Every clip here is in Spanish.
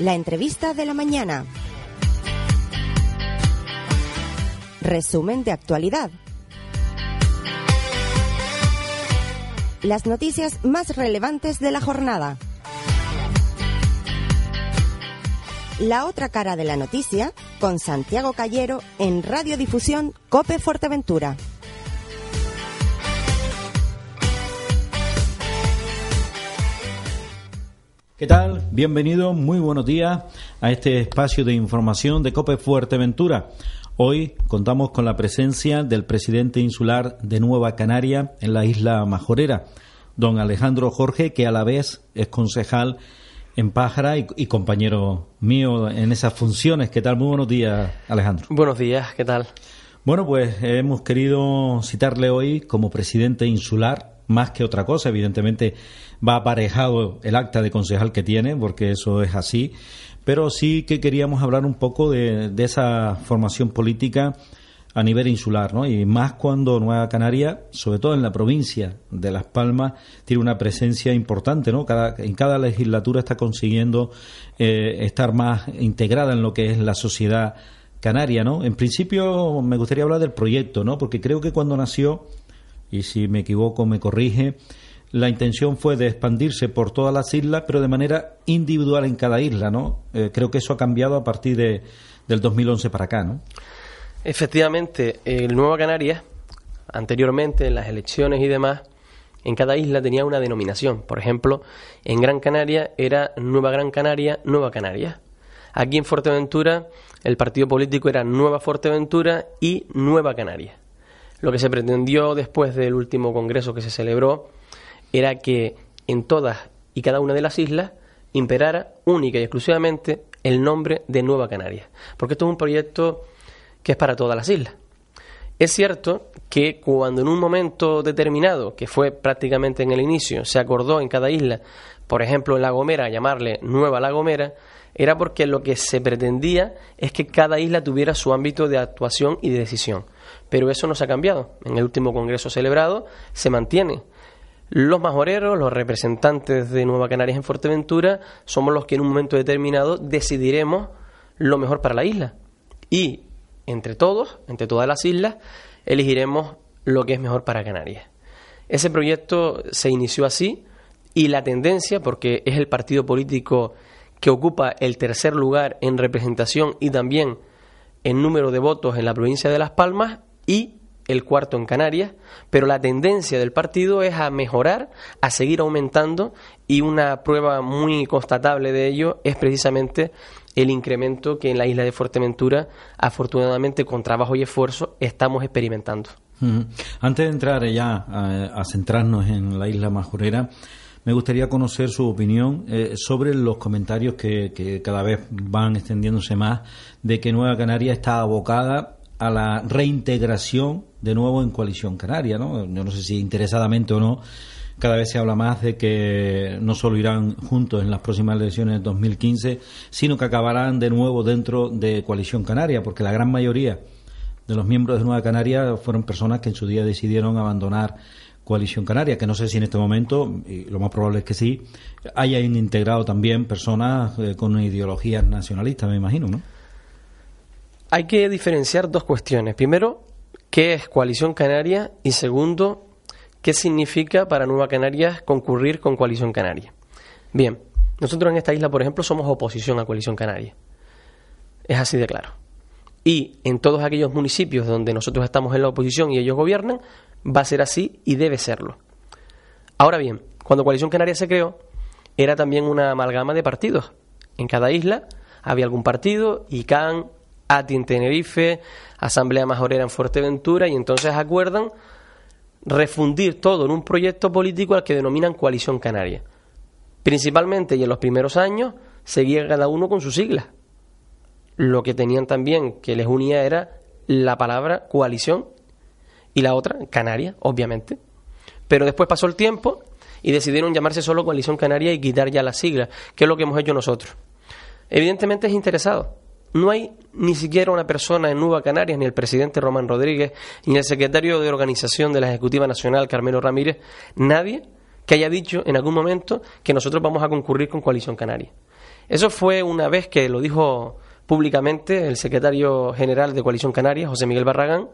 La entrevista de la mañana. Resumen de actualidad. Las noticias más relevantes de la jornada. La otra cara de la noticia con Santiago Callero en Radiodifusión Cope Fuerteventura. ¿Qué tal? Bienvenido, muy buenos días a este espacio de información de Cope Fuerteventura. Hoy contamos con la presencia del presidente insular de Nueva Canaria en la isla Majorera, don Alejandro Jorge, que a la vez es concejal en Pájara y, compañero mío en esas funciones. ¿Qué tal? Muy buenos días, Alejandro. Buenos días, ¿qué tal? Bueno, pues hemos querido citarle hoy como presidente insular, más que otra cosa, evidentemente va aparejado el acta de concejal que tiene, porque eso es así, pero sí que queríamos hablar un poco de, esa formación política a nivel insular, ¿no? Y más cuando Nueva Canaria, sobre todo en la provincia de Las Palmas, tiene una presencia importante, ¿no? Cada, en cada legislatura está consiguiendo eh, estar más integrada en lo que es la sociedad canaria, ¿no? En principio me gustaría hablar del proyecto, ¿no? Porque creo que cuando nació, y si me equivoco me corrige, la intención fue de expandirse por todas las islas, pero de manera individual en cada isla, ¿no? Eh, creo que eso ha cambiado a partir de, del 2011 para acá, ¿no? Efectivamente, el Nueva Canarias, anteriormente en las elecciones y demás, en cada isla tenía una denominación. Por ejemplo, en Gran Canaria era Nueva Gran Canaria, Nueva Canaria. Aquí en Fuerteventura el partido político era Nueva Fuerteventura y Nueva Canaria. Lo que se pretendió después del último congreso que se celebró era que en todas y cada una de las islas imperara única y exclusivamente el nombre de Nueva Canaria, porque esto es un proyecto que es para todas las islas. Es cierto que cuando en un momento determinado, que fue prácticamente en el inicio, se acordó en cada isla, por ejemplo en La Gomera, llamarle Nueva La Gomera, era porque lo que se pretendía es que cada isla tuviera su ámbito de actuación y de decisión. Pero eso no se ha cambiado. En el último congreso celebrado se mantiene los majoreros, los representantes de Nueva Canarias en Fuerteventura, somos los que en un momento determinado decidiremos lo mejor para la isla. Y entre todos, entre todas las islas, elegiremos lo que es mejor para Canarias. Ese proyecto se inició así y la tendencia, porque es el partido político que ocupa el tercer lugar en representación y también en número de votos en la provincia de Las Palmas y el cuarto en Canarias, pero la tendencia del partido es a mejorar, a seguir aumentando y una prueba muy constatable de ello es precisamente el incremento que en la isla de Fuerteventura, afortunadamente con trabajo y esfuerzo, estamos experimentando. Antes de entrar ya a, centrarnos en la isla Majorera, me gustaría conocer su opinión eh, sobre los comentarios que, que, cada vez van extendiéndose más de que Nueva Canaria está abocada a la reintegración de nuevo en coalición canaria, ¿no? Yo no sé si interesadamente o no, cada vez se habla más de que no solo irán juntos en las próximas elecciones de 2015, sino que acabarán de nuevo dentro de coalición canaria, porque la gran mayoría de los miembros de Nueva Canaria fueron personas que en su día decidieron abandonar coalición canaria, que no sé si en este momento, y lo más probable es que sí, hayan integrado también personas eh, con ideologías nacionalistas, me imagino, ¿no? Hay que diferenciar dos cuestiones. Primero, ¿qué es Coalición Canaria? Y segundo, ¿qué significa para Nueva Canarias concurrir con Coalición Canaria? Bien, nosotros en esta isla, por ejemplo, somos oposición a Coalición Canaria. Es así de claro. Y en todos aquellos municipios donde nosotros estamos en la oposición y ellos gobiernan, va a ser así y debe serlo. Ahora bien, cuando Coalición Canaria se creó, era también una amalgama de partidos. En cada isla había algún partido, ICANN, ATI en Tenerife, Asamblea Majorera en Fuerteventura, y entonces acuerdan refundir todo en un proyecto político al que denominan Coalición Canaria. Principalmente, y en los primeros años, seguía cada uno con sus siglas. Lo que tenían también que les unía era la palabra coalición y la otra, Canaria, obviamente. Pero después pasó el tiempo y decidieron llamarse solo Coalición Canaria y quitar ya las siglas, que es lo que hemos hecho nosotros. Evidentemente es interesado, no hay ni siquiera una persona en Nueva Canarias, ni el presidente Román Rodríguez, ni el secretario de organización de la Ejecutiva Nacional, Carmelo Ramírez, nadie que haya dicho en algún momento que nosotros vamos a concurrir con Coalición Canaria. Eso fue una vez que lo dijo públicamente el secretario general de Coalición Canaria, José Miguel Barragán.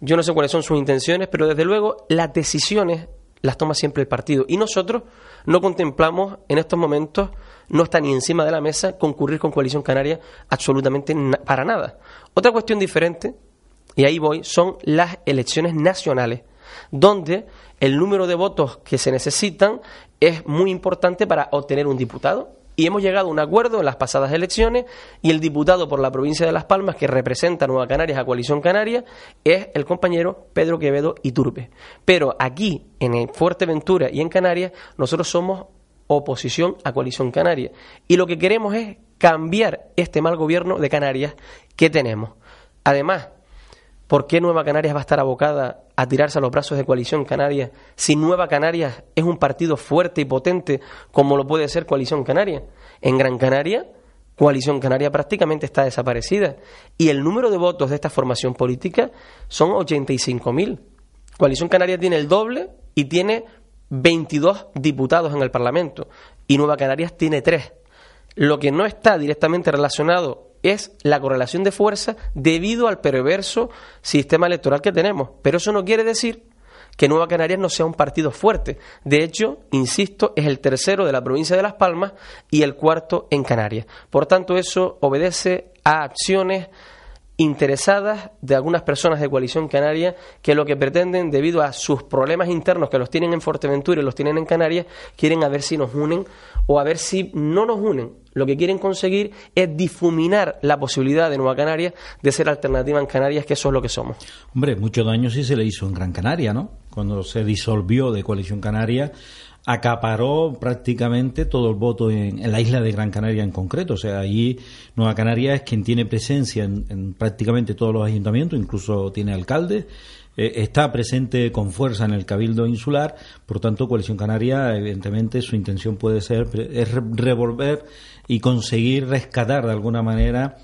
Yo no sé cuáles son sus intenciones, pero desde luego las decisiones las toma siempre el partido. Y nosotros no contemplamos en estos momentos, no está ni encima de la mesa, concurrir con Coalición Canaria absolutamente para nada. Otra cuestión diferente, y ahí voy, son las elecciones nacionales, donde el número de votos que se necesitan es muy importante para obtener un diputado y hemos llegado a un acuerdo en las pasadas elecciones y el diputado por la provincia de Las Palmas que representa Nueva Canarias a Coalición Canaria es el compañero Pedro Quevedo Iturbe. Pero aquí, en Fuerteventura y en Canarias, nosotros somos oposición a Coalición Canaria. Y lo que queremos es cambiar este mal gobierno de Canarias que tenemos. Además, ¿Por qué Nueva Canarias va a estar abocada a tirarse a los brazos de Coalición Canaria si Nueva Canarias es un partido fuerte y potente como lo puede ser Coalición Canaria? En Gran Canaria, Coalición Canaria prácticamente está desaparecida y el número de votos de esta formación política son 85.000. Coalición Canaria tiene el doble y tiene 22 diputados en el Parlamento y Nueva Canarias tiene tres. Lo que no está directamente relacionado es la correlación de fuerza debido al perverso sistema electoral que tenemos. Pero eso no quiere decir que Nueva Canarias no sea un partido fuerte. De hecho, insisto, es el tercero de la provincia de Las Palmas y el cuarto en Canarias. Por tanto, eso obedece a acciones interesadas de algunas personas de Coalición Canaria que lo que pretenden, debido a sus problemas internos que los tienen en Fuerteventura y los tienen en Canarias, quieren a ver si nos unen o a ver si no nos unen. Lo que quieren conseguir es difuminar la posibilidad de Nueva Canaria de ser alternativa en Canarias, que eso es lo que somos. Hombre, mucho daño sí se le hizo en Gran Canaria, ¿no? Cuando se disolvió de Coalición Canaria, acaparó prácticamente todo el voto en, la isla de Gran Canaria en concreto. O sea, allí Nueva Canaria es quien tiene presencia en, prácticamente todos los ayuntamientos, incluso tiene alcalde. Eh, está presente con fuerza en el Cabildo Insular, por tanto, Coalición Canaria, evidentemente, su intención puede ser es revolver y conseguir rescatar de alguna manera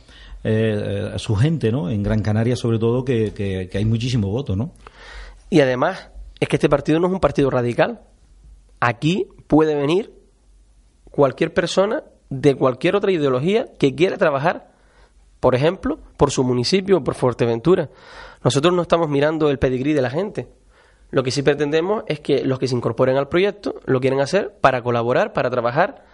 eh, a su gente, ¿no? En Gran Canaria, sobre todo, que, que hay muchísimo voto, ¿no? Y además, es que este partido no es un partido radical, Aquí puede venir cualquier persona de cualquier otra ideología que quiera trabajar, por ejemplo, por su municipio o por Fuerteventura. Nosotros no estamos mirando el pedigrí de la gente. Lo que sí pretendemos es que los que se incorporen al proyecto lo quieren hacer para colaborar, para trabajar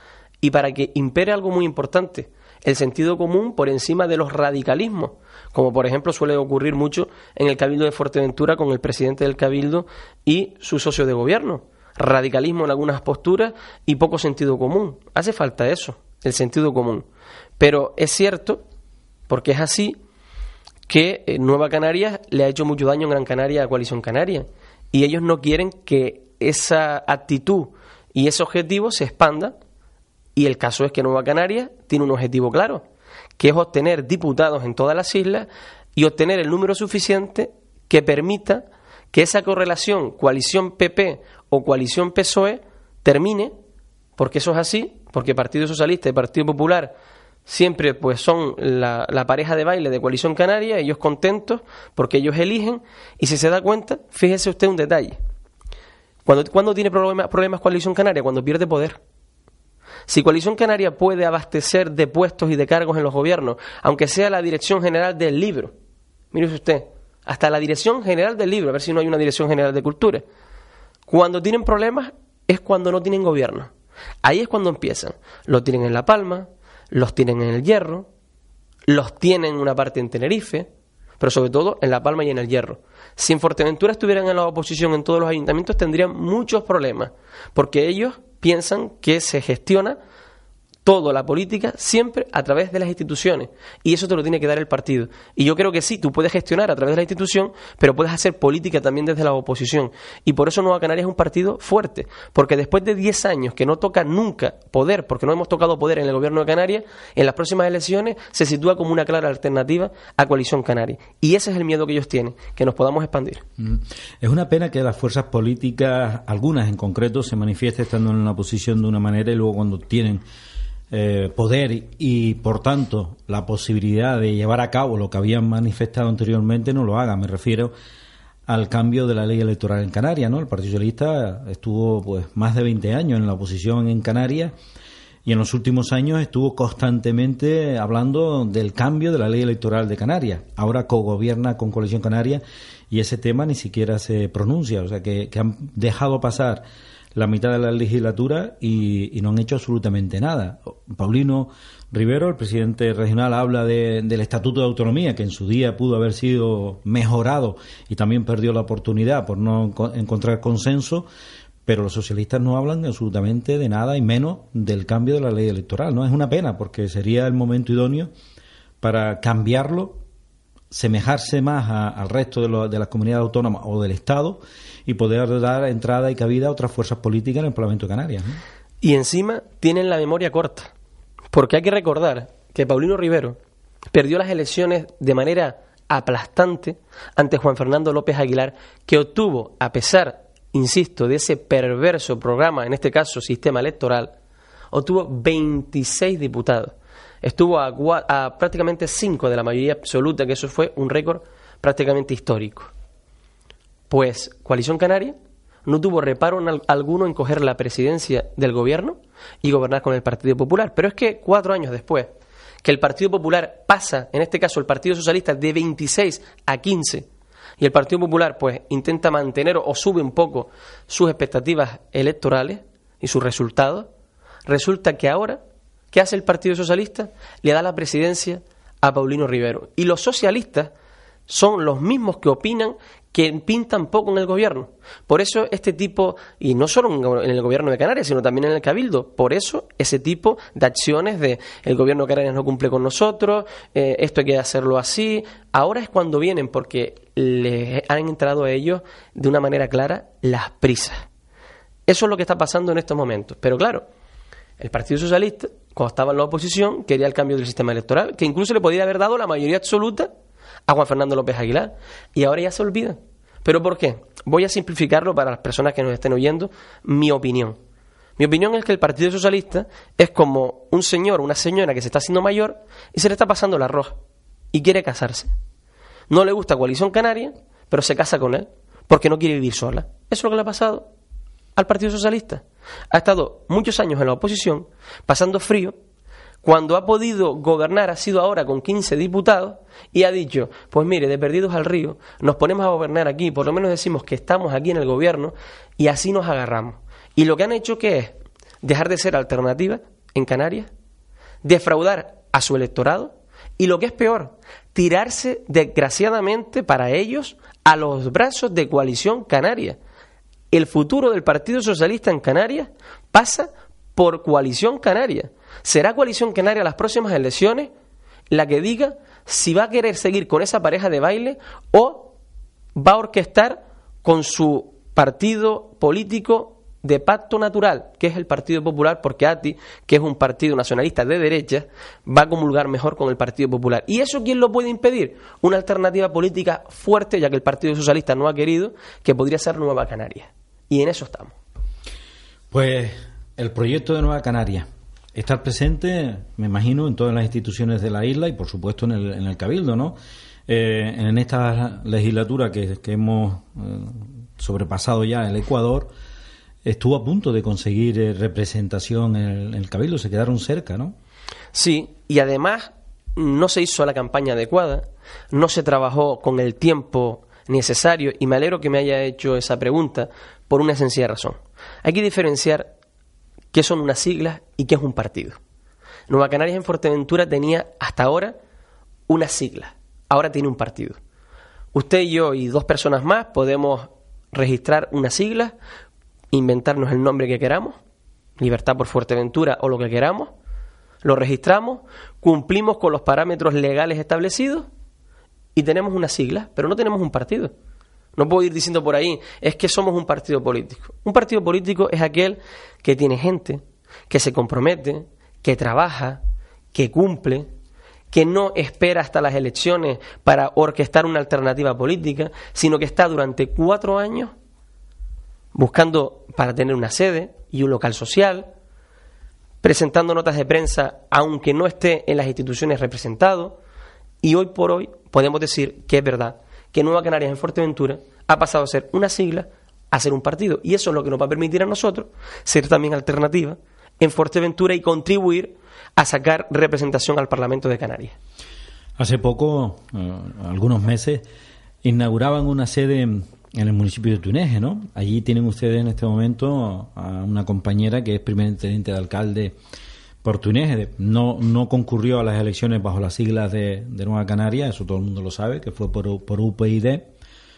y para que impere algo muy importante, el sentido común por encima de los radicalismos, como por ejemplo suele ocurrir mucho en el Cabildo de Fuerteventura con el presidente del Cabildo y su socio de gobierno radicalismo en algunas posturas y poco sentido común. Hace falta eso, el sentido común. Pero es cierto, porque es así, que eh, Nueva Canarias le ha hecho mucho daño en Gran Canaria a Coalición Canaria. Y ellos no quieren que esa actitud y ese objetivo se expanda. Y el caso es que Nueva Canarias tiene un objetivo claro, que es obtener diputados en todas las islas y obtener el número suficiente que permita que esa correlación coalición PP o coalición PSOE termine, porque eso es así, porque Partido Socialista y Partido Popular siempre pues son la, pareja de baile de coalición canaria, ellos contentos porque ellos eligen y si se da cuenta, fíjese usted un detalle. Cuando, cuando tiene problemas, problemas coalición canaria, cuando pierde poder. Si Coalición Canaria puede abastecer de puestos y de cargos en los gobiernos, aunque sea la dirección general del libro, mire usted, hasta la dirección general del libro, a ver si no hay una dirección general de cultura. Cuando tienen problemas es cuando no tienen gobierno. Ahí es cuando empiezan. Lo tienen en La Palma, los tienen en el Hierro, los tienen en una parte en Tenerife, pero sobre todo en La Palma y en el Hierro. Si en Fuerteventura estuvieran en la oposición en todos los ayuntamientos tendrían muchos problemas, porque ellos piensan que se gestiona todo la política siempre a través de las instituciones. Y eso te lo tiene que dar el partido. Y yo creo que sí tú puedes gestionar a través de la institución pero puedes hacer política también desde la oposición. Y por eso Nueva Canarias es un partido fuerte porque después de 10 años que no toca nunca poder porque no hemos tocado poder en el gobierno de Canarias en las próximas elecciones se sitúa como una clara alternativa a coalición canaria. Y ese es el miedo que ellos tienen que nos podamos expandir. Mm. es una pena que las fuerzas políticas algunas en concreto se manifiesten estando en una posición de una manera y luego cuando tienen eh, poder y, por tanto, la posibilidad de llevar a cabo lo que habían manifestado anteriormente no lo hagan. Me refiero al cambio de la ley electoral en Canarias, ¿no? El Partido Socialista estuvo pues más de 20 años en la oposición en Canarias y en los últimos años estuvo constantemente hablando del cambio de la ley electoral de Canarias. Ahora cogobierna con Coalición Canaria y ese tema ni siquiera se pronuncia, o sea que, han dejado pasar la mitad de la legislatura y, no han hecho absolutamente nada. Paulino Rivero, el presidente regional, habla del Estatuto de Autonomía, que en su día pudo haber sido mejorado y también perdió la oportunidad por no encontrar consenso, pero los socialistas no hablan absolutamente de nada y menos del cambio de la ley electoral. No es una pena porque sería el momento idóneo para cambiarlo, semejarse más al resto de, de las comunidades autónomas o del Estado y poder dar entrada y cabida a otras fuerzas políticas en el Parlamento de Canarias. Y encima tienen la memoria corta, porque hay que recordar que Paulino Rivero perdió las elecciones de manera aplastante ante Juan Fernando López Aguilar, que obtuvo, a pesar insisto, de ese perverso programa, en este caso sistema electoral, obtuvo 26 diputados. Estuvo a, prácticamente 5 de la mayoría absoluta, que eso fue un récord prácticamente histórico. Pues Coalición Canaria no tuvo reparo alguno en coger la presidencia del gobierno y gobernar con el Partido Popular. Pero es que cuatro años después, que el Partido Popular pasa, en este caso el Partido Socialista, de 26 a 15 y el Partido Popular pues intenta mantener o sube un poco sus expectativas electorales y sus resultados, resulta que ahora, ¿qué hace el Partido Socialista? Le da la presidencia a Paulino Rivero. Y los socialistas son los mismos que opinan que pintan poco en el gobierno. Por eso este tipo, y no solo en el gobierno de Canarias, sino también en el Cabildo, por eso ese tipo de acciones de el gobierno de Canarias no cumple con nosotros, eh, esto hay que hacerlo así, ahora es cuando vienen porque les han entrado a ellos de una manera clara las prisas. Eso es lo que está pasando en estos momentos. Pero claro, el Partido Socialista, cuando estaba en la oposición, quería el cambio del sistema electoral, que incluso le podría haber dado la mayoría absoluta a Juan Fernando López Aguilar. Y ahora ya se olvida. ¿Pero por qué? Voy a simplificarlo para las personas que nos estén oyendo, mi opinión. Mi opinión es que el Partido Socialista es como un señor o una señora que se está haciendo mayor y se le está pasando el arroz y quiere casarse. No le gusta Coalición Canaria, pero se casa con él porque no quiere vivir sola. Eso es lo que le ha pasado al Partido Socialista. Ha estado muchos años en la oposición, pasando frío, cuando ha podido gobernar ha sido ahora con 15 diputados y ha dicho, pues mire, de perdidos al río, nos ponemos a gobernar aquí, por lo menos decimos que estamos aquí en el gobierno y así nos agarramos. Y lo que han hecho que es dejar de ser alternativa en Canarias, defraudar a su electorado y lo que es peor, tirarse desgraciadamente para ellos a los brazos de coalición canaria. El futuro del Partido Socialista en Canarias pasa por coalición canaria. ¿Será coalición canaria las próximas elecciones la que diga si va a querer seguir con esa pareja de baile o va a orquestar con su partido político de pacto natural, que es el Partido Popular, porque ATI, que es un partido nacionalista de derecha, va a comulgar mejor con el Partido Popular. ¿Y eso quién lo puede impedir? Una alternativa política fuerte, ya que el Partido Socialista no ha querido, que podría ser Nueva Canaria. Y en eso estamos. Pues el proyecto de Nueva Canaria. Estar presente, me imagino, en todas las instituciones de la isla y, por supuesto, en el, en el Cabildo, ¿no? Eh, en esta legislatura que, hemos eh, sobrepasado ya el Ecuador, estuvo a punto de conseguir eh, representación en el, Cabildo, se quedaron cerca, ¿no? Sí, y además no se hizo la campaña adecuada, no se trabajó con el tiempo necesario y me alegro que me haya hecho esa pregunta por una sencilla razón. Hay que diferenciar qué son unas siglas y qué es un partido. Nueva Canarias en Fuerteventura tenía hasta ahora una sigla, ahora tiene un partido. Usted y yo y dos personas más podemos registrar una sigla, inventarnos el nombre que queramos, Libertad por Fuerteventura o lo que queramos, lo registramos, cumplimos con los parámetros legales establecidos y tenemos una sigla, pero no tenemos un partido. No puedo ir diciendo por ahí, es que somos un partido político. Un partido político es aquel que tiene gente, que se compromete, que trabaja, que cumple, que no espera hasta las elecciones para orquestar una alternativa política, sino que está durante cuatro años buscando para tener una sede y un local social, presentando notas de prensa aunque no esté en las instituciones representado, y hoy por hoy podemos decir que es verdad que Nueva Canarias en Fuerteventura ha pasado a ser una sigla a ser un partido. Y eso es lo que nos va a permitir a nosotros ser también alternativa en Fuerteventura y contribuir a sacar representación al Parlamento de Canarias. Hace poco, eh, algunos meses, inauguraban una sede en el municipio de Tuneje, ¿no? Allí tienen ustedes en este momento a una compañera que es primer teniente de alcalde por Tuneje. No, no concurrió a las elecciones bajo las siglas de, Nueva Canaria, eso todo el mundo lo sabe, que fue por, por UPyD,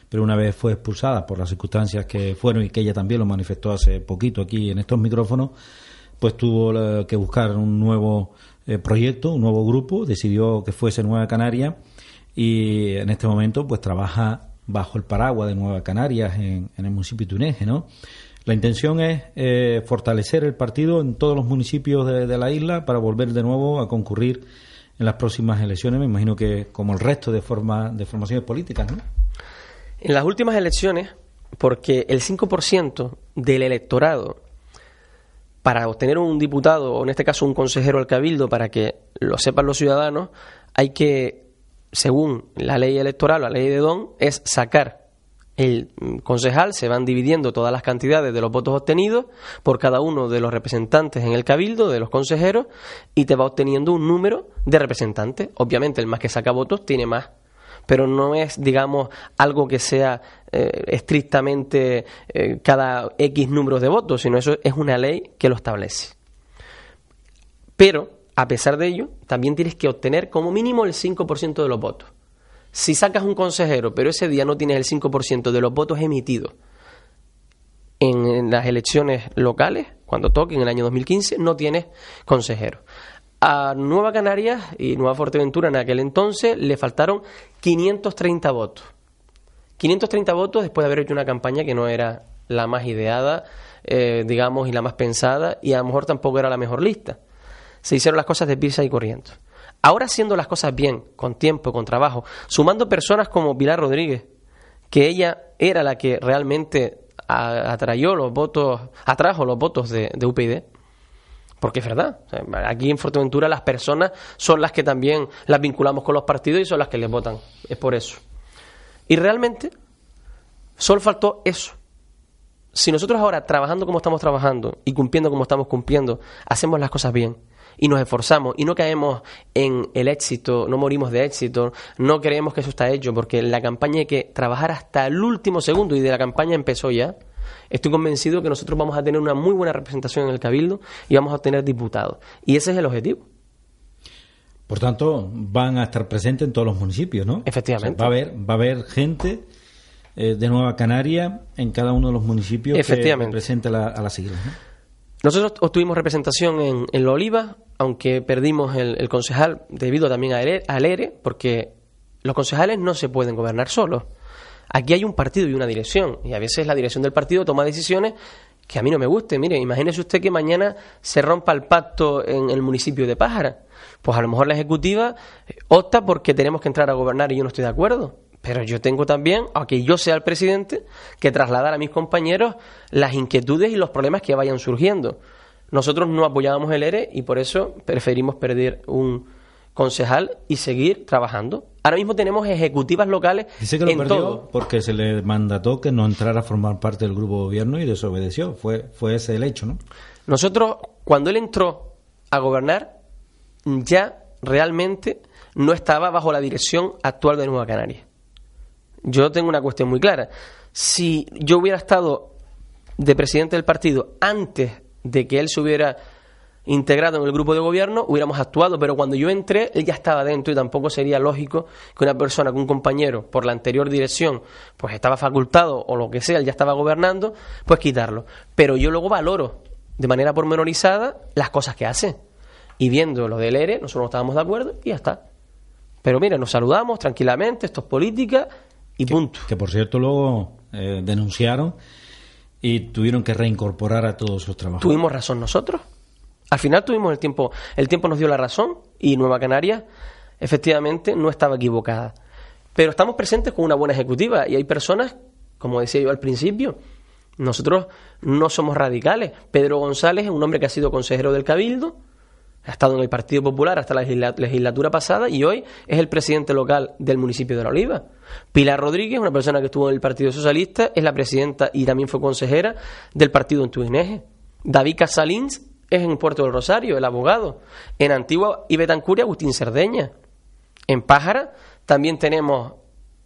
pero una vez fue expulsada por las circunstancias que fueron y que ella también lo manifestó hace poquito aquí en estos micrófonos, pues tuvo que buscar un nuevo eh, proyecto, un nuevo grupo, decidió que fuese Nueva Canaria y en este momento pues trabaja bajo el paraguas de Nueva Canarias en, el municipio de Tuneje, ¿no? La intención es eh, fortalecer el partido en todos los municipios de, la isla para volver de nuevo a concurrir en las próximas elecciones, me imagino que como el resto de, forma, de formaciones políticas, ¿no? En las últimas elecciones, porque el 5% del electorado para obtener un diputado, o en este caso un consejero al cabildo, para que lo sepan los ciudadanos, hay que, según la ley electoral, la ley de Don, es sacar el concejal, se van dividiendo todas las cantidades de los votos obtenidos por cada uno de los representantes en el cabildo, de los consejeros, y te va obteniendo un número de representantes. Obviamente, el más que saca votos tiene más pero no es, digamos, algo que sea eh, estrictamente eh, cada X números de votos, sino eso es una ley que lo establece. Pero, a pesar de ello, también tienes que obtener como mínimo el 5% de los votos. Si sacas un consejero, pero ese día no tienes el 5% de los votos emitidos en las elecciones locales, cuando toque en el año 2015, no tienes consejero. A Nueva Canarias y Nueva Fuerteventura en aquel entonces le faltaron 530 votos. 530 votos después de haber hecho una campaña que no era la más ideada, eh, digamos, y la más pensada, y a lo mejor tampoco era la mejor lista. Se hicieron las cosas de pisa y corriendo. Ahora haciendo las cosas bien, con tiempo, con trabajo, sumando personas como Pilar Rodríguez, que ella era la que realmente los votos, atrajo los votos de, de UPyD, porque es verdad. Aquí en Fuerteventura las personas son las que también las vinculamos con los partidos y son las que les votan. Es por eso. Y realmente solo faltó eso. Si nosotros ahora, trabajando como estamos trabajando y cumpliendo como estamos cumpliendo, hacemos las cosas bien y nos esforzamos y no caemos en el éxito, no morimos de éxito, no creemos que eso está hecho, porque la campaña hay que trabajar hasta el último segundo y de la campaña empezó ya, Estoy convencido que nosotros vamos a tener una muy buena representación en el Cabildo y vamos a obtener diputados. Y ese es el objetivo. Por tanto, van a estar presentes en todos los municipios, ¿no? Efectivamente. va, a haber, va a haber gente eh, de Nueva Canaria en cada uno de los municipios que represente a las siglas. Nosotros obtuvimos representación en, en La Oliva, aunque perdimos el, concejal debido también al ERE, porque los concejales no se pueden gobernar solos. Aquí hay un partido y una dirección, y a veces la dirección del partido toma decisiones que a mí no me gusten. Mire, imagínese usted que mañana se rompa el pacto en el municipio de Pájara. Pues a lo mejor la ejecutiva eh, opta porque tenemos que entrar a gobernar y yo no estoy de acuerdo. Pero yo tengo también, aunque yo sea el presidente, que trasladar a mis compañeros las inquietudes y los problemas que vayan surgiendo. Nosotros no apoyábamos el ERE y por eso preferimos perder un, concejal y seguir trabajando. Ahora mismo tenemos ejecutivas locales Dice que lo perdió porque se le mandató que no entrara a formar parte del grupo de gobierno y desobedeció. Fue, fue ese el hecho, ¿no? Nosotros, cuando él entró a gobernar, ya realmente no estaba bajo la dirección actual de Nueva Canaria. Yo tengo una cuestión muy clara. Si yo hubiera estado de presidente del partido antes de que él se hubiera integrado en el grupo de gobierno, hubiéramos actuado, pero cuando yo entré, él ya estaba dentro y tampoco sería lógico que una persona, que un compañero, por la anterior dirección, pues estaba facultado o lo que sea, él ya estaba gobernando, pues quitarlo. Pero yo luego valoro de manera pormenorizada las cosas que hace. Y viendo lo del ERE, nosotros no estábamos de acuerdo y ya está. Pero mira, nos saludamos tranquilamente, esto es política y punto. Que por cierto luego eh, denunciaron y tuvieron que reincorporar a todos sus trabajadores. ¿Tuvimos razón nosotros? Al final tuvimos el tiempo, el tiempo nos dio la razón y Nueva Canaria efectivamente no estaba equivocada. Pero estamos presentes con una buena ejecutiva y hay personas, como decía yo al principio, nosotros no somos radicales. Pedro González es un hombre que ha sido consejero del Cabildo, ha estado en el Partido Popular hasta la legislatura pasada y hoy es el presidente local del municipio de La Oliva. Pilar Rodríguez, una persona que estuvo en el Partido Socialista, es la presidenta y también fue consejera del partido en Tuineje. David Casalins es en Puerto del Rosario, el abogado. En Antigua y Betancuria, Agustín Cerdeña. En Pájara también tenemos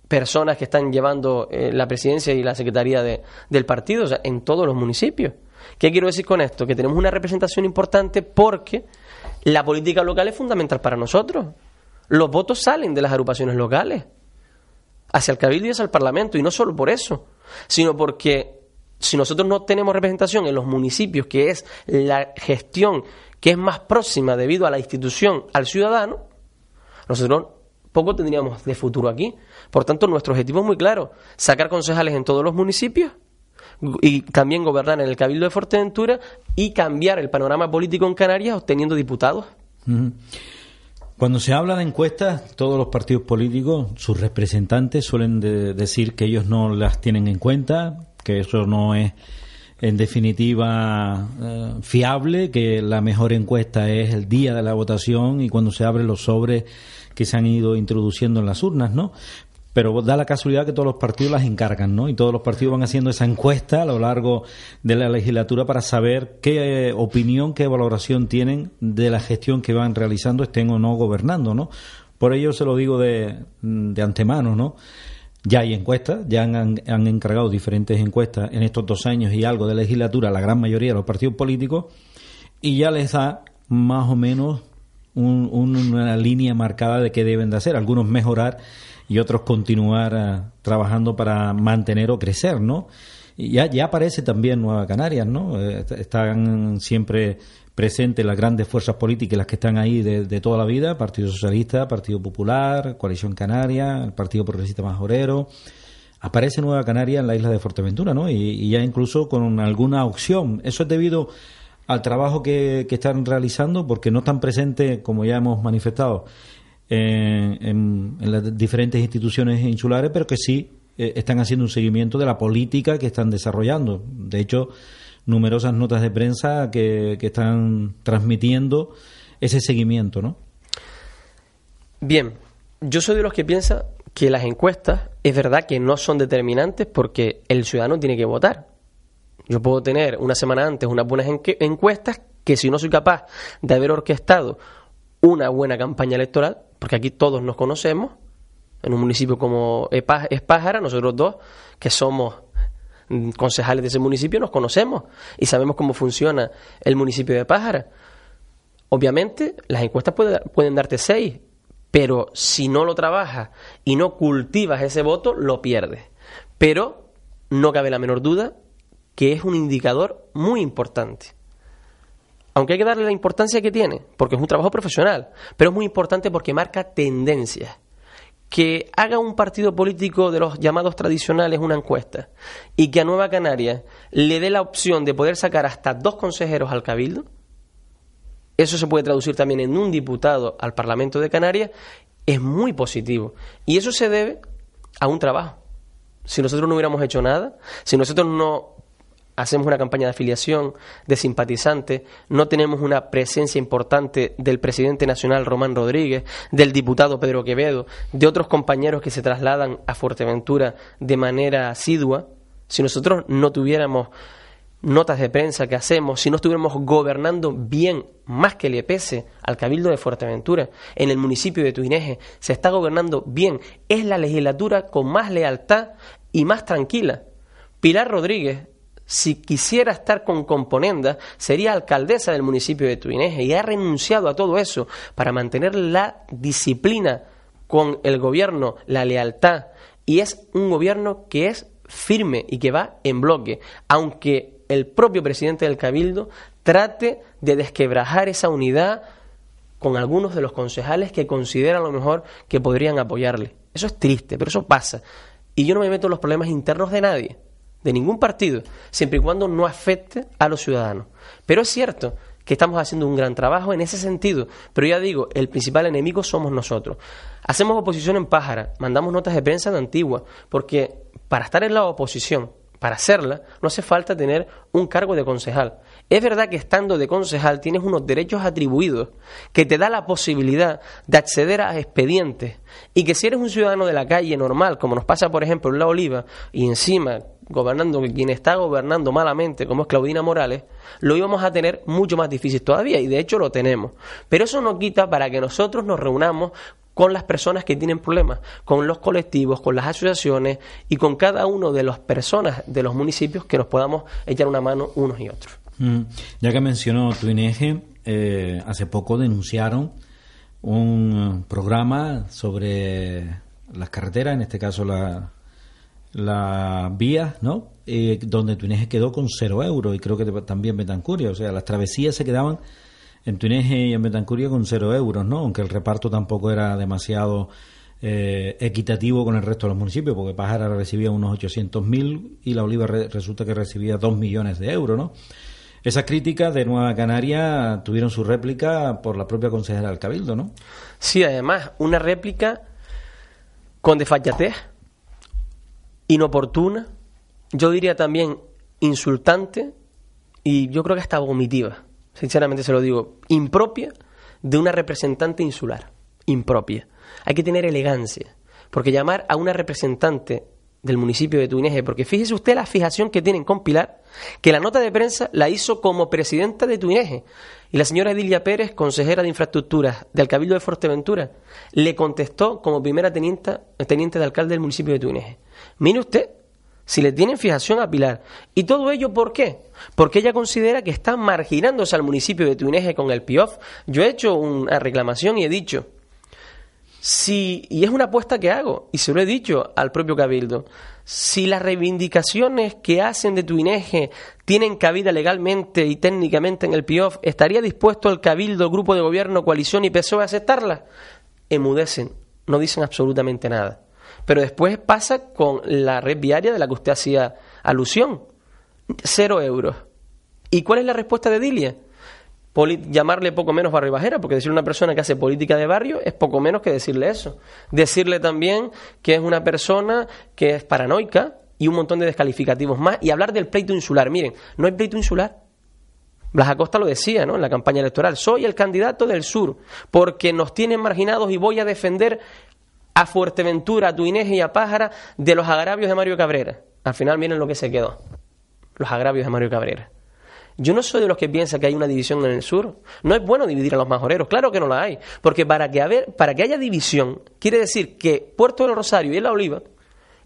personas que están llevando eh, la presidencia y la secretaría de, del partido, o sea, en todos los municipios. ¿Qué quiero decir con esto? Que tenemos una representación importante porque la política local es fundamental para nosotros. Los votos salen de las agrupaciones locales hacia el cabildo y hacia el parlamento, y no solo por eso, sino porque si nosotros no tenemos representación en los municipios, que es la gestión que es más próxima debido a la institución al ciudadano, nosotros poco tendríamos de futuro aquí. Por tanto, nuestro objetivo es muy claro, sacar concejales en todos los municipios y también gobernar en el Cabildo de Fuerteventura y cambiar el panorama político en Canarias obteniendo diputados. Cuando se habla de encuestas, todos los partidos políticos, sus representantes suelen decir que ellos no las tienen en cuenta, que eso no es en definitiva eh, fiable, que la mejor encuesta es el día de la votación y cuando se abren los sobres que se han ido introduciendo en las urnas, ¿no? Pero da la casualidad que todos los partidos las encargan, ¿no? Y todos los partidos van haciendo esa encuesta a lo largo de la legislatura para saber qué eh, opinión, qué valoración tienen de la gestión que van realizando, estén o no gobernando, ¿no? Por ello se lo digo de, de antemano, ¿no? Ya hay encuestas, ya han, han, encargado diferentes encuestas en estos dos años y algo de legislatura la gran mayoría de los partidos políticos y ya les da más o menos una línea marcada de qué deben de hacer. Algunos mejorar y otros continuar eh, trabajando para mantener o crecer, ¿no? Y ya, aparece también Nueva Canarias, ¿no? Eh, están siempre presentes las grandes fuerzas políticas, las que están ahí de, toda la vida, Partido Socialista, Partido Popular, Coalición Canaria, el Partido Progresista Majorero. Aparece Nueva Canaria en la isla de Fuerteventura, ¿no? Y, ya incluso con alguna opción. Eso es debido al trabajo que, están realizando, porque no están presentes, como ya hemos manifestado, en, las diferentes instituciones insulares, pero que sí eh, están haciendo un seguimiento de la política que están desarrollando. De hecho, numerosas notas de prensa que, están transmitiendo ese seguimiento, ¿no? Bien, yo soy de los que piensa que las encuestas es verdad que no son determinantes porque el ciudadano tiene que votar. Yo puedo tener una semana antes unas buenas encuestas que si no soy capaz de haber orquestado una buena campaña electoral, porque aquí todos nos conocemos, en un municipio como Espájara, nosotros dos, que somos concejales de ese municipio nos conocemos y sabemos cómo funciona el municipio de Pájara. Obviamente, las encuestas pueden darte seis, pero si no lo trabajas y no cultivas ese voto, lo pierdes. Pero no cabe la menor duda que es un indicador muy importante. Aunque hay que darle la importancia que tiene, porque es un trabajo profesional, pero es muy importante porque marca tendencias que haga un partido político de los llamados tradicionales una encuesta y que a Nueva Canaria le dé la opción de poder sacar hasta dos consejeros al cabildo, eso se puede traducir también en un diputado al Parlamento de Canarias, es muy positivo. Y eso se debe a un trabajo. Si nosotros no hubiéramos hecho nada, si nosotros no hacemos una campaña de afiliación de simpatizantes, no tenemos una presencia importante del presidente nacional Román Rodríguez, del diputado Pedro Quevedo, de otros compañeros que se trasladan a Fuerteventura de manera asidua, si nosotros no tuviéramos notas de prensa que hacemos, si no estuviéramos gobernando bien, más que le pese al Cabildo de Fuerteventura, en el municipio de Tuineje, se está gobernando bien, es la legislatura con más lealtad y más tranquila. Pilar Rodríguez si quisiera estar con componenda, sería alcaldesa del municipio de Tuineje y ha renunciado a todo eso para mantener la disciplina con el gobierno, la lealtad. Y es un gobierno que es firme y que va en bloque, aunque el propio presidente del Cabildo trate de desquebrajar esa unidad con algunos de los concejales que consideran a lo mejor que podrían apoyarle. Eso es triste, pero eso pasa. Y yo no me meto en los problemas internos de nadie de ningún partido, siempre y cuando no afecte a los ciudadanos. Pero es cierto que estamos haciendo un gran trabajo en ese sentido, pero ya digo, el principal enemigo somos nosotros. Hacemos oposición en pájara, mandamos notas de prensa en Antigua, porque para estar en la oposición, para hacerla, no hace falta tener un cargo de concejal. Es verdad que estando de concejal tienes unos derechos atribuidos que te da la posibilidad de acceder a expedientes y que si eres un ciudadano de la calle normal, como nos pasa por ejemplo en La Oliva, y encima gobernando quien está gobernando malamente, como es Claudina Morales, lo íbamos a tener mucho más difícil todavía y de hecho lo tenemos. Pero eso no quita para que nosotros nos reunamos con las personas que tienen problemas, con los colectivos, con las asociaciones y con cada uno de las personas de los municipios que nos podamos echar una mano unos y otros. Mm. Ya que mencionó tu eh, hace poco denunciaron un programa sobre las carreteras, en este caso la, la vía, ¿no? Eh, donde Tuineje quedó con cero euros y creo que también Betancuria, o sea, las travesías se quedaban en Tuineje y en Betancuria con cero euros, ¿no? Aunque el reparto tampoco era demasiado eh, equitativo con el resto de los municipios, porque Pájara recibía unos 800.000 y la Oliva resulta que recibía 2 millones de euros, ¿no? Esas críticas de Nueva Canaria tuvieron su réplica por la propia consejera del Cabildo, ¿no? Sí, además, una réplica con desfachatez, inoportuna, yo diría también insultante y yo creo que hasta vomitiva, sinceramente se lo digo, impropia de una representante insular, impropia. Hay que tener elegancia, porque llamar a una representante del municipio de Tuineje, porque fíjese usted la fijación que tienen con Pilar, que la nota de prensa la hizo como presidenta de Tuineje, y la señora Edilia Pérez, consejera de infraestructuras del Cabildo de Fuerteventura, le contestó como primera teniente, teniente de alcalde del municipio de Tuineje. Mire usted, si le tienen fijación a Pilar. ¿Y todo ello por qué? Porque ella considera que está marginándose al municipio de Tuineje con el PIOF. Yo he hecho una reclamación y he dicho, si, y es una apuesta que hago, y se lo he dicho al propio Cabildo, si las reivindicaciones que hacen de Tuineje tienen cabida legalmente y técnicamente en el PIOF, ¿estaría dispuesto el Cabildo, Grupo de Gobierno, Coalición y PSOE a aceptarlas? Emudecen, no dicen absolutamente nada. Pero después pasa con la red viaria de la que usted hacía alusión. Cero euros. ¿Y cuál es la respuesta de Dilia? Llamarle poco menos barrio bajera, porque decirle a una persona que hace política de barrio es poco menos que decirle eso. Decirle también que es una persona que es paranoica y un montón de descalificativos más. Y hablar del pleito insular. Miren, no hay pleito insular. Blas Acosta lo decía ¿no? en la campaña electoral. Soy el candidato del sur porque nos tienen marginados y voy a defender a Fuerteventura, a Tuineje y a Pájara de los agravios de Mario Cabrera. Al final miren lo que se quedó. Los agravios de Mario Cabrera. Yo no soy de los que piensa que hay una división en el sur. No es bueno dividir a los majoreros, claro que no la hay. Porque para que, haber, para que haya división, quiere decir que Puerto del Rosario y La Oliva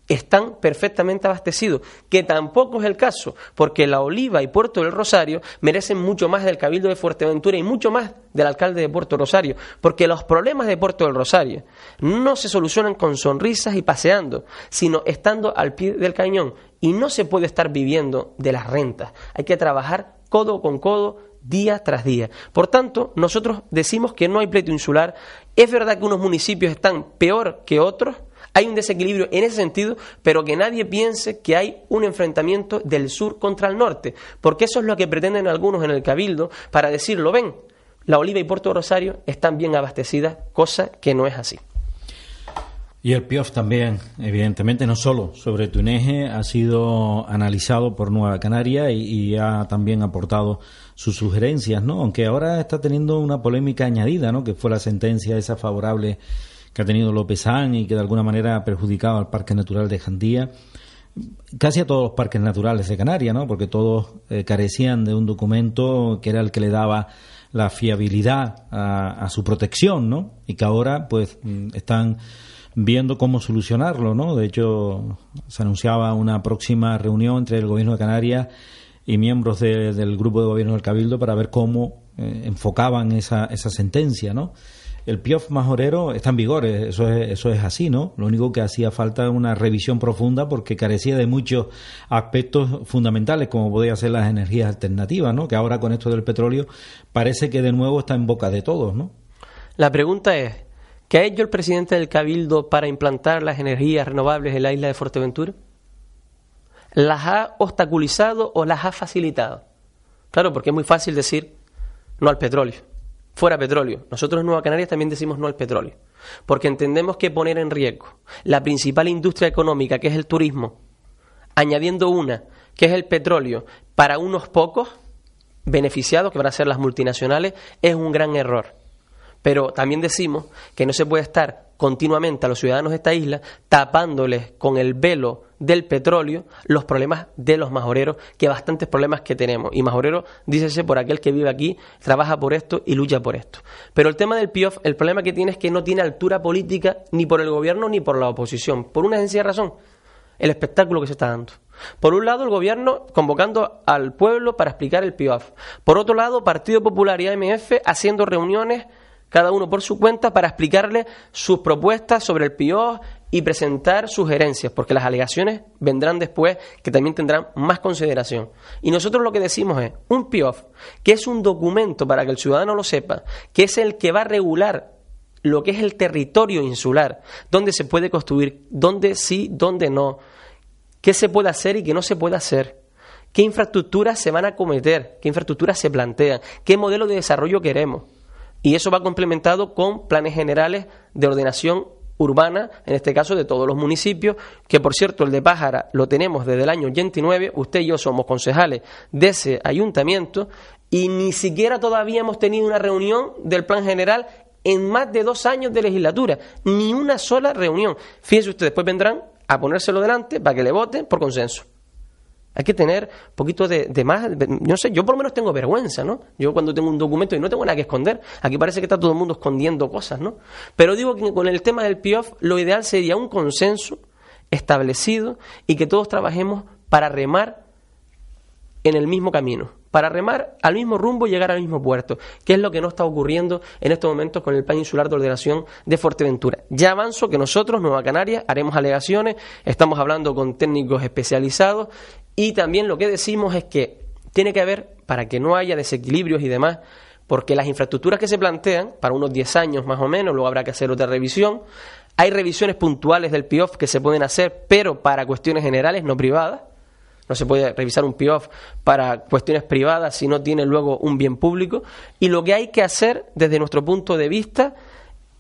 están perfectamente abastecidos, que tampoco es el caso, porque La Oliva y Puerto del Rosario merecen mucho más del Cabildo de Fuerteventura y mucho más del alcalde de Puerto Rosario, porque los problemas de Puerto del Rosario no se solucionan con sonrisas y paseando, sino estando al pie del cañón, y no se puede estar viviendo de las rentas, hay que trabajar codo con codo, día tras día. Por tanto, nosotros decimos que no hay pleito insular. Es verdad que unos municipios están peor que otros, hay un desequilibrio en ese sentido, pero que nadie piense que hay un enfrentamiento del sur contra el norte, porque eso es lo que pretenden algunos en el Cabildo para decirlo, ven, la Oliva y Puerto Rosario están bien abastecidas, cosa que no es así. Y el PIOF también, evidentemente, no solo sobre Tuneje, ha sido analizado por Nueva Canaria y, ha también aportado sus sugerencias, ¿no? Aunque ahora está teniendo una polémica añadida, ¿no? Que fue la sentencia esa favorable que ha tenido López y que de alguna manera ha perjudicado al Parque Natural de Jandía, casi a todos los parques naturales de Canarias, ¿no? Porque todos eh, carecían de un documento que era el que le daba la fiabilidad a, a su protección, ¿no? Y que ahora, pues, mm, están viendo cómo solucionarlo, ¿no? De hecho, se anunciaba una próxima reunión entre el Gobierno de Canarias y miembros del grupo de gobierno del Cabildo para ver cómo eh, enfocaban esa, esa sentencia, ¿no? El PIOF majorero está en vigor, eh, eso es, eso es así, ¿no? Lo único que hacía falta una revisión profunda porque carecía de muchos aspectos fundamentales, como podía ser las energías alternativas, ¿no? Que ahora con esto del petróleo parece que de nuevo está en boca de todos, ¿no? La pregunta es, ¿Qué ha hecho el presidente del Cabildo para implantar las energías renovables en la isla de Fuerteventura? ¿Las ha obstaculizado o las ha facilitado? Claro, porque es muy fácil decir no al petróleo, fuera petróleo. Nosotros en Nueva Canarias también decimos no al petróleo, porque entendemos que poner en riesgo la principal industria económica, que es el turismo, añadiendo una, que es el petróleo, para unos pocos beneficiados, que van a ser las multinacionales, es un gran error. Pero también decimos que no se puede estar continuamente a los ciudadanos de esta isla, tapándoles con el velo del petróleo los problemas de los majoreros, que bastantes problemas que tenemos. Y majorero, dícese por aquel que vive aquí, trabaja por esto y lucha por esto. Pero el tema del PIOF, el problema que tiene es que no tiene altura política ni por el gobierno ni por la oposición, por una sencilla razón, el espectáculo que se está dando. Por un lado, el gobierno convocando al pueblo para explicar el PIOF. Por otro lado, Partido Popular y AMF haciendo reuniones, cada uno por su cuenta, para explicarle sus propuestas sobre el PIOF y presentar sugerencias, porque las alegaciones vendrán después, que también tendrán más consideración. Y nosotros lo que decimos es, un PIOF, que es un documento para que el ciudadano lo sepa, que es el que va a regular lo que es el territorio insular, dónde se puede construir, dónde sí, dónde no, qué se puede hacer y qué no se puede hacer, qué infraestructuras se van a cometer, qué infraestructuras se plantean, qué modelo de desarrollo queremos. Y eso va complementado con planes generales de ordenación urbana, en este caso de todos los municipios, que por cierto el de Pájara lo tenemos desde el año 89, usted y yo somos concejales de ese ayuntamiento y ni siquiera todavía hemos tenido una reunión del plan general en más de dos años de legislatura, ni una sola reunión. Fíjense ustedes, después vendrán a ponérselo delante para que le voten por consenso. Hay que tener un poquito de, más, no sé, yo por lo menos tengo vergüenza, ¿no? Yo cuando tengo un documento y no tengo nada que esconder, aquí parece que está todo el mundo escondiendo cosas, ¿no? Pero digo que con el tema del PIOF lo ideal sería un consenso establecido y que todos trabajemos para remar en el mismo camino para remar al mismo rumbo y llegar al mismo puerto, que es lo que no está ocurriendo en estos momentos con el Plan Insular de Ordenación de Fuerteventura. Ya avanzo que nosotros, Nueva Canarias, haremos alegaciones, estamos hablando con técnicos especializados y también lo que decimos es que tiene que haber, para que no haya desequilibrios y demás, porque las infraestructuras que se plantean, para unos 10 años más o menos, luego habrá que hacer otra revisión, hay revisiones puntuales del PIOF que se pueden hacer, pero para cuestiones generales, no privadas, no se puede revisar un PIOF para cuestiones privadas si no tiene luego un bien público. Y lo que hay que hacer desde nuestro punto de vista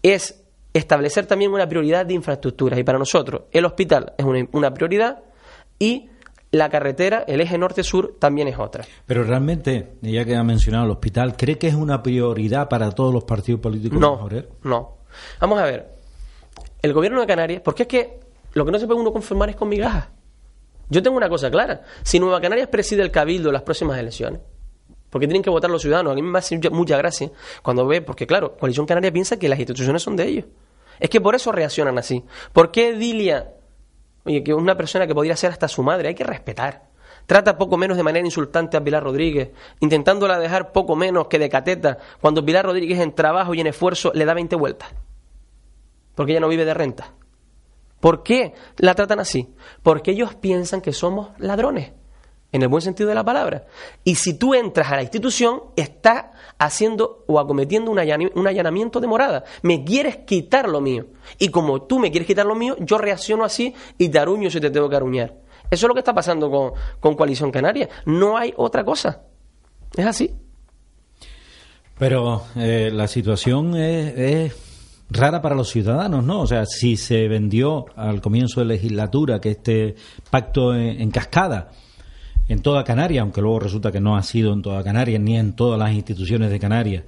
es establecer también una prioridad de infraestructuras. Y para nosotros el hospital es una, prioridad y la carretera, el eje norte-sur, también es otra. Pero realmente, ya que ha mencionado el hospital, ¿cree que es una prioridad para todos los partidos políticos? No, no. Vamos a ver. El gobierno de Canarias, porque es que lo que no se puede uno conformar es con migajas. Yo tengo una cosa clara. Si Nueva Canarias preside el cabildo en las próximas elecciones, porque tienen que votar los ciudadanos, a mí me hace mucha gracia cuando ve, porque claro, Coalición Canaria piensa que las instituciones son de ellos. Es que por eso reaccionan así. ¿Por qué Dilia, oye, que una persona que podría ser hasta su madre, hay que respetar? Trata poco menos de manera insultante a Pilar Rodríguez, intentándola dejar poco menos que de cateta, cuando Pilar Rodríguez en trabajo y en esfuerzo le da 20 vueltas. Porque ella no vive de renta. ¿Por qué la tratan así? Porque ellos piensan que somos ladrones, en el buen sentido de la palabra. Y si tú entras a la institución, estás haciendo o acometiendo un, allanamiento de morada. Me quieres quitar lo mío. Y como tú me quieres quitar lo mío, yo reacciono así y te aruño si te tengo que aruñar. Eso es lo que está pasando con, Coalición Canaria. No hay otra cosa. Es así. Pero eh, la situación es rara para los ciudadanos, ¿no? O sea, si se vendió al comienzo de legislatura que este pacto en, cascada en toda Canarias, aunque luego resulta que no ha sido en toda Canarias ni en todas las instituciones de Canarias,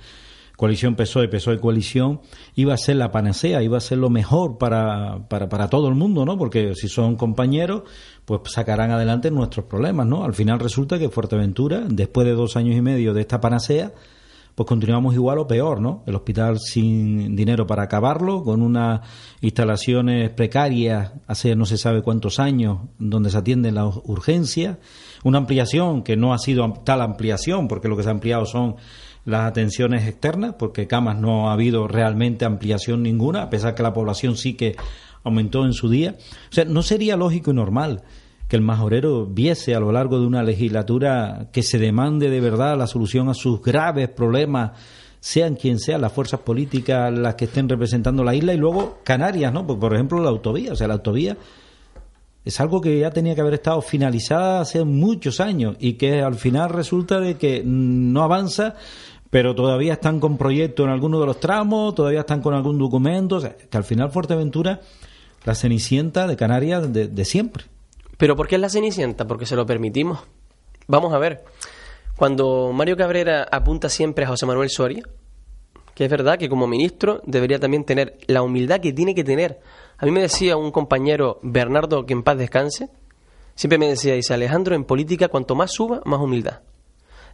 coalición PSOE, PSOE coalición, iba a ser la panacea, iba a ser lo mejor para, para, para todo el mundo, ¿no? Porque si son compañeros, pues sacarán adelante nuestros problemas, ¿no? Al final resulta que Fuerteventura, después de dos años y medio de esta panacea, pues continuamos igual o peor, ¿no? El hospital sin dinero para acabarlo, con unas instalaciones precarias hace no se sabe cuántos años, donde se atienden las urgencias, una ampliación que no ha sido tal ampliación, porque lo que se ha ampliado son las atenciones externas, porque camas no ha habido realmente ampliación ninguna, a pesar que la población sí que aumentó en su día. O sea, no sería lógico y normal que el majorero viese a lo largo de una legislatura que se demande de verdad la solución a sus graves problemas, sean quien sean las fuerzas políticas las que estén representando la isla y luego Canarias, ¿no? Pues, por ejemplo, la autovía, o sea, la autovía es algo que ya tenía que haber estado finalizada hace muchos años y que al final resulta de que no avanza pero todavía están con proyectos en alguno de los tramos, todavía están con algún documento, o sea, que al final Fuerteventura, la cenicienta de Canarias de siempre. ¿Pero por qué es la Cenicienta? Porque se lo permitimos. Vamos a ver. Cuando Mario Cabrera apunta siempre a José Manuel Soria, que es verdad que como ministro debería también tener la humildad que tiene que tener. A mí me decía un compañero, Bernardo, que en paz descanse, siempre me decía, dice Alejandro, en política cuanto más suba, más humildad.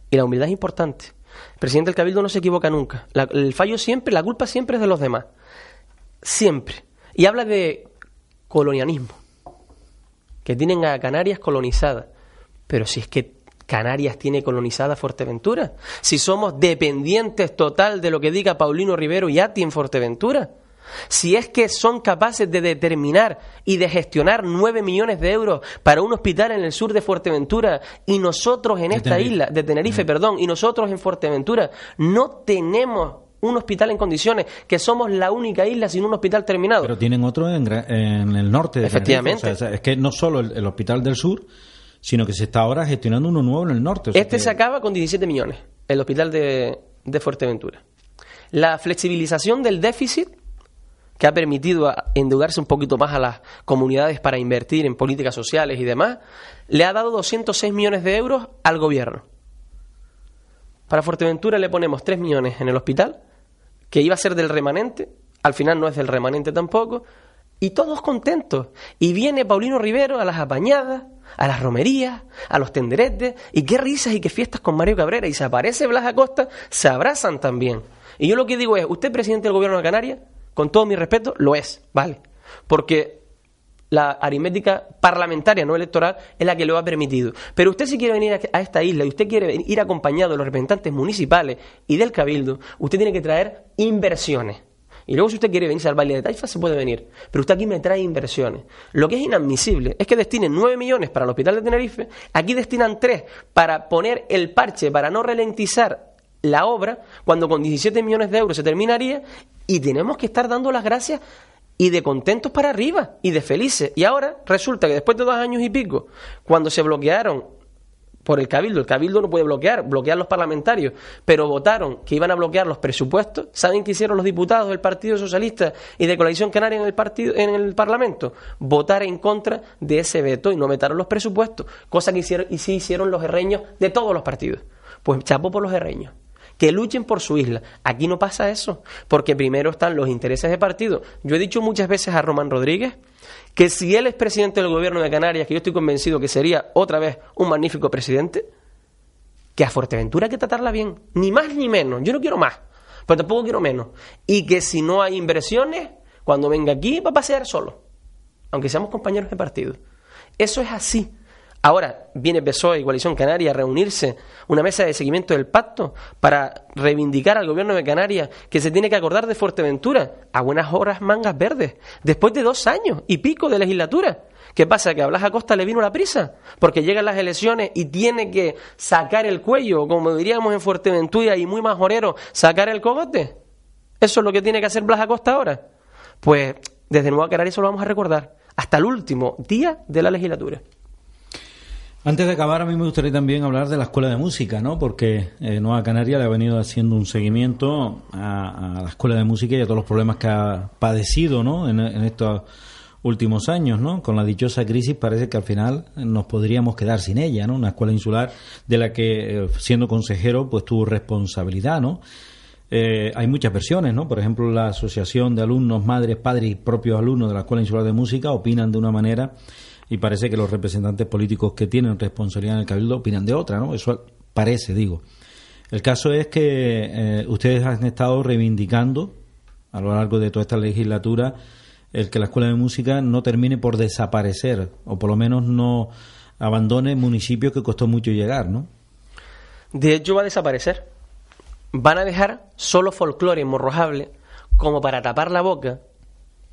Y la humildad es importante. El presidente del Cabildo no se equivoca nunca. el fallo siempre, la culpa siempre es de los demás. Siempre. Y habla de colonialismo, que tienen a Canarias colonizadas. Pero si es que Canarias tiene colonizada Fuerteventura, si somos dependientes total de lo que diga Paulino Rivero y Ati en Fuerteventura, si es que son capaces de determinar y de gestionar nueve millones de euros para un hospital en el sur de Fuerteventura y nosotros en esta isla, de Tenerife, perdón, y nosotros en Fuerteventura no tenemos un hospital en condiciones, que somos la única isla sin un hospital terminado. Pero tienen otro en, el norte de Efectivamente. es que no solo el hospital del sur, sino que se está ahora gestionando uno nuevo en el norte. este se acaba con 17 millones, el hospital de, Fuerteventura. La flexibilización del déficit que ha permitido endeudarse un poquito más a las comunidades para invertir en políticas sociales y demás, le ha dado 206 millones de euros al gobierno. Para Fuerteventura le ponemos 3 millones en el hospital, que iba a ser del remanente, al final no es del remanente tampoco, y todos contentos. Y viene Paulino Rivero a las apañadas, a las romerías, a los tenderetes, y qué risas y qué fiestas con Mario Cabrera. Y se aparece Blas Acosta, se abrazan también. Y yo lo que digo es, ¿usted presidente del gobierno de Canarias? Con todo mi respeto, lo es, ¿vale? Porque la aritmética parlamentaria, no electoral, es la que lo ha permitido. Pero usted si quiere venir a esta isla y usted quiere ir acompañado de los representantes municipales y del cabildo, usted tiene que traer inversiones. Y luego si usted quiere venirse al baile de Taifa, se puede venir. Pero usted aquí me trae inversiones. Lo que es inadmisible es que destinen 9 millones para el hospital de Tenerife, aquí destinan 3 para poner el parche, para no ralentizar la obra, cuando con 17 millones de euros se terminaría, y tenemos que estar dando las gracias y de contentos para arriba y de felices. Y ahora resulta que después de dos años y pico, cuando se bloquearon por el Cabildo. El Cabildo no puede bloquear, bloquear los parlamentarios, pero votaron que iban a bloquear los presupuestos. ¿Saben qué hicieron los diputados del Partido Socialista y de Coalición Canaria en el, partido, en el Parlamento? Votar en contra de ese veto y no vetaron los presupuestos, cosa que hicieron y sí hicieron los herreños de todos los partidos. Pues chapó por los herreños que luchen por su isla. Aquí no pasa eso, porque primero están los intereses de partido. Yo he dicho muchas veces a Román Rodríguez que si él es presidente del gobierno de Canarias, que yo estoy convencido que sería otra vez un magnífico presidente, que a Fuerteventura hay que tratarla bien, ni más ni menos, yo no quiero más, pero tampoco quiero menos, y que si no hay inversiones, cuando venga aquí va a pasear solo, aunque seamos compañeros de partido. Eso es así. Ahora viene PSOE y Coalición Canaria a reunirse una mesa de seguimiento del pacto para reivindicar al gobierno de Canarias que se tiene que acordar de Fuerteventura a buenas horas mangas verdes, después de dos años y pico de legislatura. ¿Qué pasa? ¿Que a Blas Acosta le vino la prisa? Porque llegan las elecciones y tiene que sacar el cuello, como diríamos en Fuerteventura y muy majorero, sacar el cogote. ¿Eso es lo que tiene que hacer Blas Acosta ahora? Pues desde Nueva Canarias eso lo vamos a recordar hasta el último día de la legislatura. Antes de acabar, a mí me gustaría también hablar de la Escuela de Música, ¿no? Porque eh, Nueva Canaria le ha venido haciendo un seguimiento a, la Escuela de Música y a todos los problemas que ha padecido, ¿no? En, estos últimos años, ¿no? Con la dichosa crisis parece que al final nos podríamos quedar sin ella, ¿no? Una escuela insular de la que, eh, siendo consejero, pues tuvo responsabilidad, ¿no? Eh, hay muchas versiones, ¿no? Por ejemplo, la Asociación de Alumnos, Madres, Padres y propios alumnos de la Escuela Insular de Música opinan de una manera y parece que los representantes políticos que tienen responsabilidad en el Cabildo opinan de otra, ¿no? Eso parece, digo. El caso es que eh, ustedes han estado reivindicando a lo largo de toda esta legislatura el que la Escuela de Música no termine por desaparecer o por lo menos no abandone municipios que costó mucho llegar, ¿no? De hecho va a desaparecer. Van a dejar solo folclore morrojable como para tapar la boca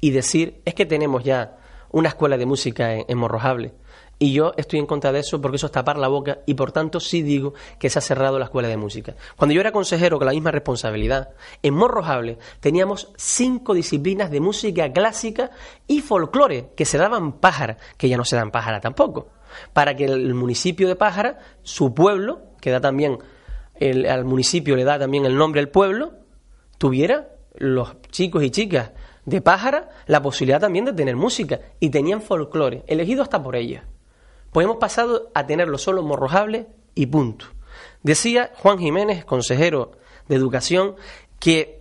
y decir es que tenemos ya una escuela de música en, Morrojable. Y yo estoy en contra de eso porque eso es tapar la boca y por tanto sí digo que se ha cerrado la escuela de música. Cuando yo era consejero con la misma responsabilidad, en Morrojable teníamos cinco disciplinas de música clásica y folclore que se daban pájara, que ya no se dan pájara tampoco, para que el municipio de Pájara, su pueblo, que da también, al municipio le da también el nombre al pueblo, tuviera los chicos y chicas de Pájara la posibilidad también de tener música y tenían folclore, elegido hasta por ella. Pues hemos pasado a tenerlo solo morrojable y punto. Decía Juan Jiménez, consejero de Educación, que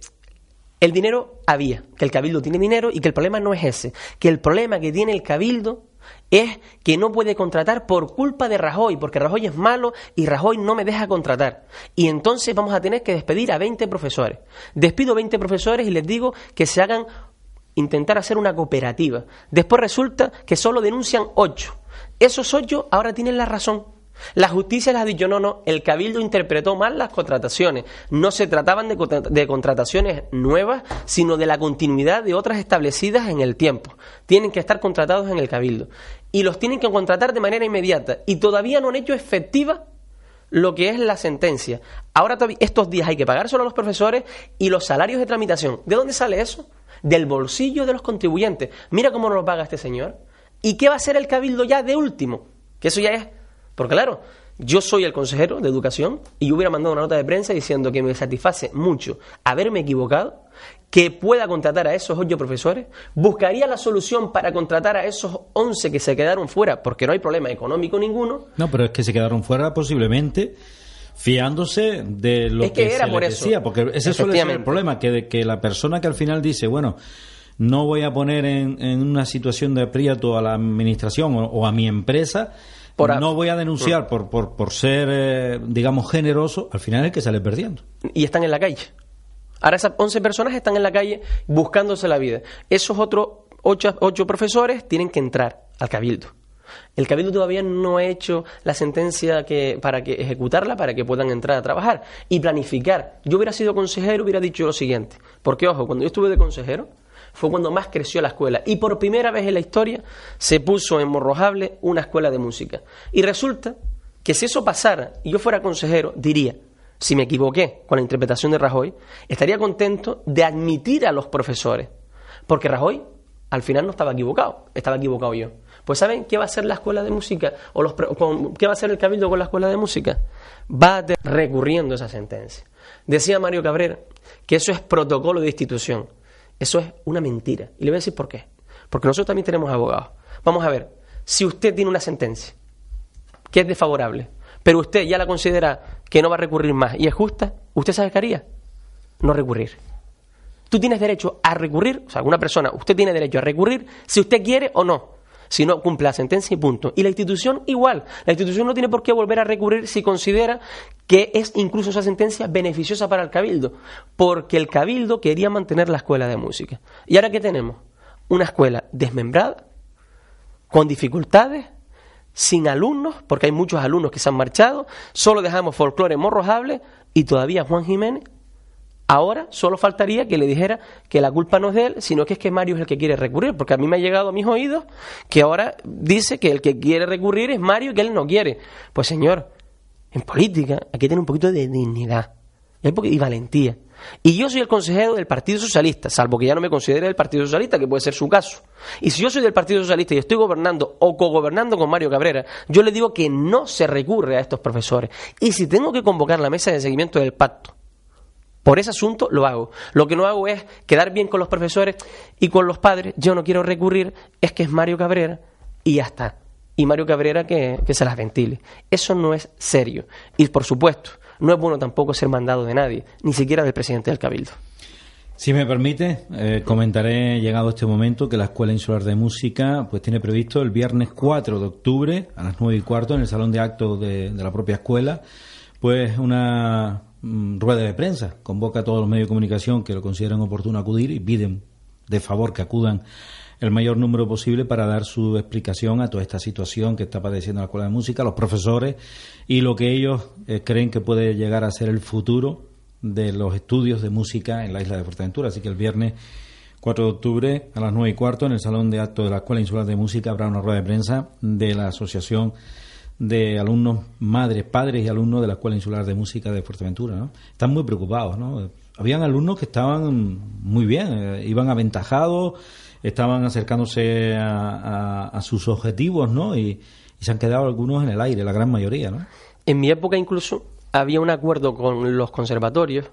El dinero había, que el cabildo tiene dinero y que el problema no es ese, que el problema que tiene el cabildo es que no puede contratar por culpa de Rajoy, porque Rajoy es malo y Rajoy no me deja contratar. Y entonces vamos a tener que despedir a 20 profesores. Despido 20 profesores y les digo que se hagan intentar hacer una cooperativa. Después resulta que solo denuncian 8. Esos 8 ahora tienen la razón la justicia les ha dicho, no, no, el cabildo interpretó mal las contrataciones. No se trataban de, contrataciones nuevas, sino de la continuidad de otras establecidas en el tiempo. Tienen que estar contratados en el cabildo. Y los tienen que contratar de manera inmediata. Y todavía no han hecho efectiva lo que es la sentencia. Ahora estos días hay que pagar solo a los profesores y los salarios de tramitación. ¿De dónde sale eso? Del bolsillo de los contribuyentes. Mira cómo nos lo paga este señor. ¿Y qué va a hacer el cabildo ya de último? Que eso ya es porque claro, yo soy el consejero de educación y yo hubiera mandado una nota de prensa diciendo que me satisface mucho haberme equivocado, que pueda contratar a esos ocho profesores, buscaría la solución para contratar a esos once que se quedaron fuera, porque no hay problema económico ninguno. No, pero es que se quedaron fuera posiblemente fiándose de lo que, era se por decía, porque ese suele ser el problema, que, de, que la persona que al final dice, bueno, no voy a poner en, una situación de aprieto a la administración o a mi empresa, no voy a denunciar por, por, por ser, eh, digamos, generoso, al final es que sale perdiendo. Y están en la calle. Ahora esas 11 personas están en la calle buscándose la vida. Esos otros 8, ocho profesores tienen que entrar al cabildo. El cabildo todavía no ha hecho la sentencia que, para que ejecutarla para que puedan entrar a trabajar y planificar. Yo hubiera sido consejero, hubiera dicho lo siguiente. Porque, ojo, cuando yo estuve de consejero, fue cuando más creció la escuela. Y por primera vez en la historia se puso en Morrojable una escuela de música. Y resulta que si eso pasara y yo fuera consejero, diría, si me equivoqué con la interpretación de Rajoy, estaría contento de admitir a los profesores. Porque Rajoy al final no estaba equivocado, estaba equivocado yo. Pues ¿saben qué va a hacer la escuela de música? ¿O los, qué va a hacer el cabildo con la escuela de música? Va a recurriendo esa sentencia. Decía Mario Cabrera que eso es protocolo de institución. Eso es una mentira. Y le voy a decir por qué. Porque nosotros también tenemos abogados. Vamos a ver, si usted tiene una sentencia que es desfavorable, pero usted ya la considera que no va a recurrir más y es justa, ¿usted sabe qué? No recurrir. Tú tienes derecho a recurrir, o sea, una persona, usted tiene derecho a recurrir si usted quiere o no. Si no cumple la sentencia y punto. Y la institución igual. La institución no tiene por qué volver a recurrir si considera que es incluso esa sentencia beneficiosa para el cabildo. Porque el cabildo quería mantener la escuela de música. ¿Y ahora qué tenemos? Una escuela desmembrada, con dificultades, sin alumnos, porque hay muchos alumnos que se han marchado, solo dejamos folclore morrojable y todavía Juan Jiménez Ahora solo faltaría que le dijera que la culpa no es de él, sino que es que Mario es el que quiere recurrir, porque a mí me ha llegado a mis oídos que ahora dice que el que quiere recurrir es Mario y que él no quiere. Pues señor, en política hay que tener un poquito de dignidad y valentía. Y yo soy el consejero del Partido Socialista, salvo que ya no me considere del Partido Socialista, que puede ser su caso. Y si yo soy del Partido Socialista y estoy gobernando o cogobernando con Mario Cabrera, yo le digo que no se recurre a estos profesores. Y si tengo que convocar la mesa de seguimiento del pacto por ese asunto lo hago. Lo que no hago es quedar bien con los profesores y con los padres. Yo no quiero recurrir, es que es Mario Cabrera y ya está. Y Mario Cabrera que, se las ventile. Eso no es serio. Y por supuesto, no es bueno tampoco ser mandado de nadie, ni siquiera del presidente del Cabildo. Si me permite, eh, comentaré, llegado este momento, que la Escuela Insular de Música pues tiene previsto el viernes 4 de octubre a las 9 y cuarto en el Salón de Actos de la propia escuela, pues una rueda de prensa, convoca a todos los medios de comunicación que lo consideren oportuno acudir y piden de favor que acudan el mayor número posible para dar su explicación a toda esta situación que está padeciendo la Escuela de Música, los profesores y lo que ellos eh, creen que puede llegar a ser el futuro de los estudios de música en la isla de Fuerteventura. Así que el viernes 4 de octubre a las 9 y cuarto en el Salón de Actos de la Escuela Insular de Música habrá una rueda de prensa de la Asociación de alumnos, madres, padres y alumnos de la Escuela Insular de Música de Fuerteventura. ¿no? Están muy preocupados. ¿no? Habían alumnos que estaban muy bien, eh, iban aventajados, estaban acercándose a, sus objetivos ¿no? Y, y, se han quedado algunos en el aire, la gran mayoría. ¿no? En mi época incluso había un acuerdo con los conservatorios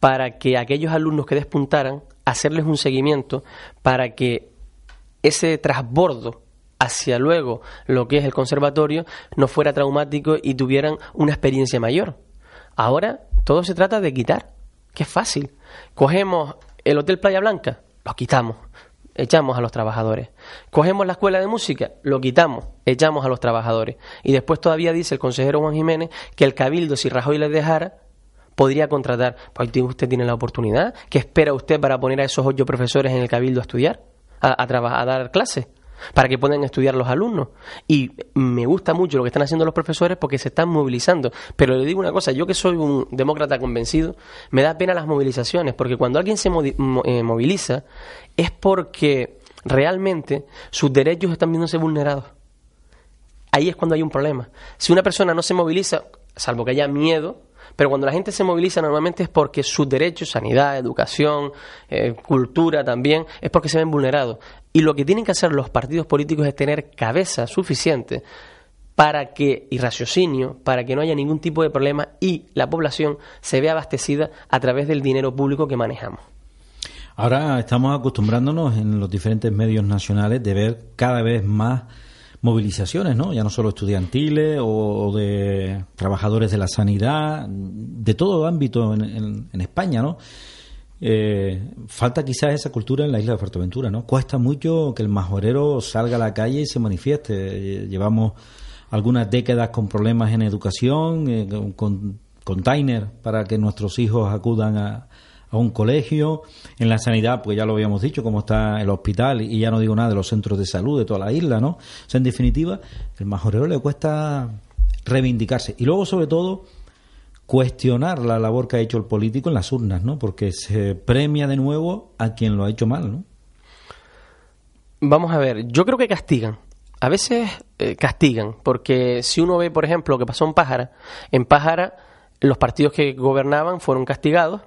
para que aquellos alumnos que despuntaran, hacerles un seguimiento para que ese trasbordo hacia luego lo que es el conservatorio no fuera traumático y tuvieran una experiencia mayor. Ahora todo se trata de quitar, que es fácil. Cogemos el Hotel Playa Blanca, lo quitamos, echamos a los trabajadores. Cogemos la escuela de música, lo quitamos, echamos a los trabajadores. Y después todavía dice el consejero Juan Jiménez que el cabildo, si Rajoy les dejara, podría contratar. Pues usted tiene la oportunidad. ¿Qué espera usted para poner a esos ocho profesores en el cabildo a estudiar? A, a, a dar clases para que puedan estudiar los alumnos. Y me gusta mucho lo que están haciendo los profesores porque se están movilizando. Pero le digo una cosa, yo que soy un demócrata convencido, me da pena las movilizaciones, porque cuando alguien se eh, moviliza es porque realmente sus derechos están viéndose vulnerados. Ahí es cuando hay un problema. Si una persona no se moviliza, salvo que haya miedo, pero cuando la gente se moviliza normalmente es porque sus derechos, sanidad, educación, eh, cultura también, es porque se ven vulnerados. Y lo que tienen que hacer los partidos políticos es tener cabeza suficiente para que, y raciocinio, para que no haya ningún tipo de problema y la población se vea abastecida a través del dinero público que manejamos. Ahora estamos acostumbrándonos en los diferentes medios nacionales de ver cada vez más movilizaciones, ¿no? Ya no solo estudiantiles o, de trabajadores de la sanidad, de todo ámbito en, España, ¿no? Eh, falta quizás esa cultura en la isla de Fuerteventura, ¿no? Cuesta mucho que el majorero salga a la calle y se manifieste. Llevamos algunas décadas con problemas en educación, eh, con container para que nuestros hijos acudan a, a un colegio, en la sanidad, pues ya lo habíamos dicho, como está el hospital, y ya no digo nada de los centros de salud de toda la isla, ¿no? O sea, en definitiva, el majorero le cuesta reivindicarse. Y luego, sobre todo, cuestionar la labor que ha hecho el político en las urnas, ¿no? Porque se premia de nuevo a quien lo ha hecho mal, ¿no? Vamos a ver, yo creo que castigan. A veces eh, castigan, porque si uno ve, por ejemplo, lo que pasó en Pájara, en Pájara los partidos que gobernaban fueron castigados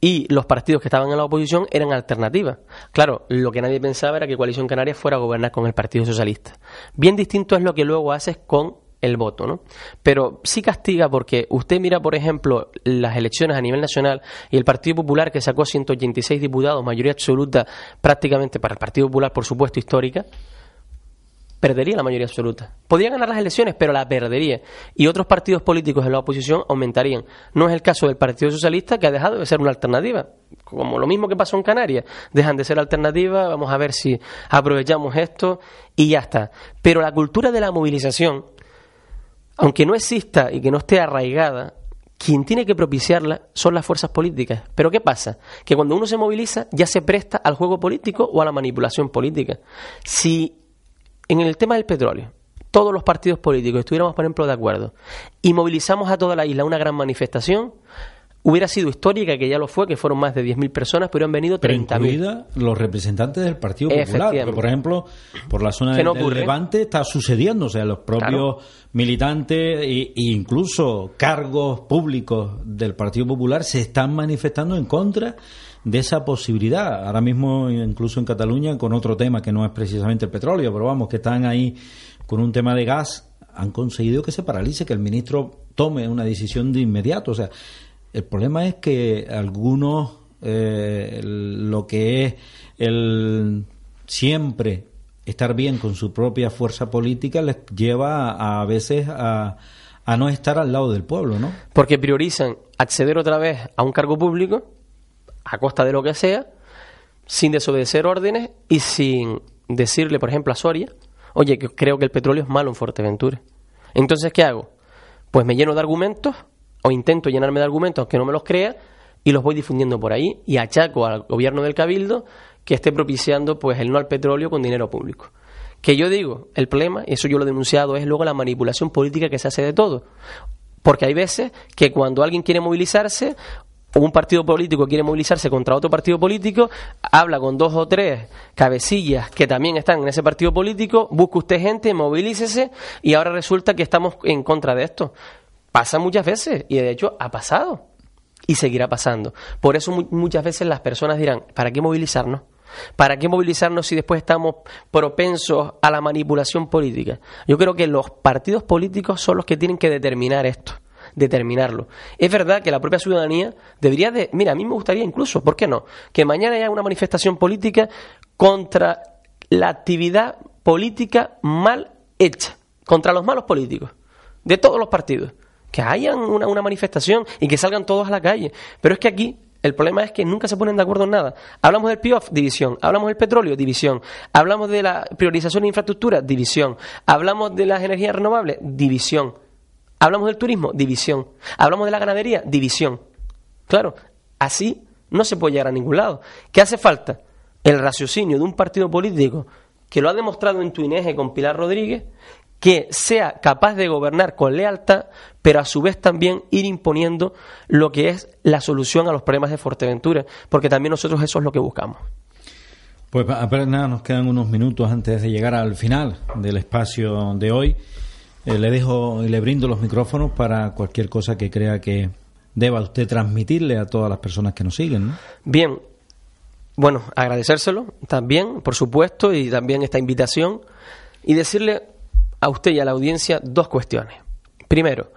y los partidos que estaban en la oposición eran alternativas. Claro, lo que nadie pensaba era que Coalición Canaria fuera a gobernar con el Partido Socialista. Bien distinto es lo que luego haces con el voto, ¿no? Pero sí castiga porque usted mira, por ejemplo, las elecciones a nivel nacional y el Partido Popular que sacó 186 diputados, mayoría absoluta prácticamente para el Partido Popular, por supuesto, histórica, perdería la mayoría absoluta. Podría ganar las elecciones, pero la perdería. Y otros partidos políticos de la oposición aumentarían. No es el caso del Partido Socialista, que ha dejado de ser una alternativa. Como lo mismo que pasó en Canarias. Dejan de ser alternativa, vamos a ver si aprovechamos esto y ya está. Pero la cultura de la movilización, aunque no exista y que no esté arraigada, quien tiene que propiciarla son las fuerzas políticas. Pero ¿qué pasa? Que cuando uno se moviliza ya se presta al juego político o a la manipulación política. Si en el tema del petróleo, todos los partidos políticos estuviéramos, por ejemplo, de acuerdo y movilizamos a toda la isla una gran manifestación, hubiera sido histórica, que ya lo fue, que fueron más de 10.000 personas, pero han venido 30.000. los representantes del Partido Popular, por ejemplo, por la zona del, Levante está sucediendo, o sea, los propios militantes e, incluso cargos públicos del Partido Popular se están manifestando en contra de esa posibilidad. Ahora mismo, incluso en Cataluña, con otro tema que no es precisamente el petróleo, pero vamos, que están ahí con un tema de gas, han conseguido que se paralice, que el ministro tome una decisión de inmediato. O sea, el problema es que algunos, eh, lo que es el siempre estar bien con su propia fuerza política les lleva a, a veces a, a no estar al lado del pueblo, ¿no? Porque priorizan acceder otra vez a un cargo público a costa de lo que sea, sin desobedecer órdenes y sin decirle, por ejemplo, a Soria, oye, que creo que el petróleo es malo en Fuerteventura. Entonces, ¿qué hago? Pues me lleno de argumentos, o intento llenarme de argumentos aunque no me los crea, y los voy difundiendo por ahí, y achaco al gobierno del Cabildo que esté propiciando pues el no al petróleo con dinero público. Que yo digo, el problema, y eso yo lo he denunciado, es luego la manipulación política que se hace de todo. Porque hay veces que cuando alguien quiere movilizarse, un partido político quiere movilizarse contra otro partido político, habla con dos o tres cabecillas que también están en ese partido político, busca usted gente, movilícese y ahora resulta que estamos en contra de esto. Pasa muchas veces y de hecho ha pasado y seguirá pasando. Por eso muchas veces las personas dirán, ¿para qué movilizarnos? ¿Para qué movilizarnos si después estamos propensos a la manipulación política? Yo creo que los partidos políticos son los que tienen que determinar esto determinarlo. Es verdad que la propia ciudadanía debería de, mira, a mí me gustaría incluso, ¿por qué no? Que mañana haya una manifestación política contra la actividad política mal hecha, contra los malos políticos, de todos los partidos. Que haya una, una manifestación y que salgan todos a la calle. Pero es que aquí El problema es que nunca se ponen de acuerdo en nada. Hablamos del PIOF, división. Hablamos del petróleo, división. Hablamos de la priorización de infraestructura, división. Hablamos de las energías renovables, división. Hablamos del turismo, división. Hablamos de la ganadería, división. Claro, así no se puede llegar a ningún lado. ¿Qué hace falta? El raciocinio de un partido político que lo ha demostrado en Tuineje con Pilar Rodríguez, que sea capaz de gobernar con lealtad, pero a su vez también ir imponiendo lo que es la solución a los problemas de Fuerteventura, porque también nosotros eso es lo que buscamos. Pues apenas nada, nos quedan unos minutos antes de llegar al final del espacio de hoy. Eh, le dejo y le brindo los micrófonos para cualquier cosa que crea que deba usted transmitirle a todas las personas que nos siguen. Bien, bueno, agradecérselo también, por supuesto, y también esta invitación, y decirle a usted y a la audiencia dos cuestiones. Primero,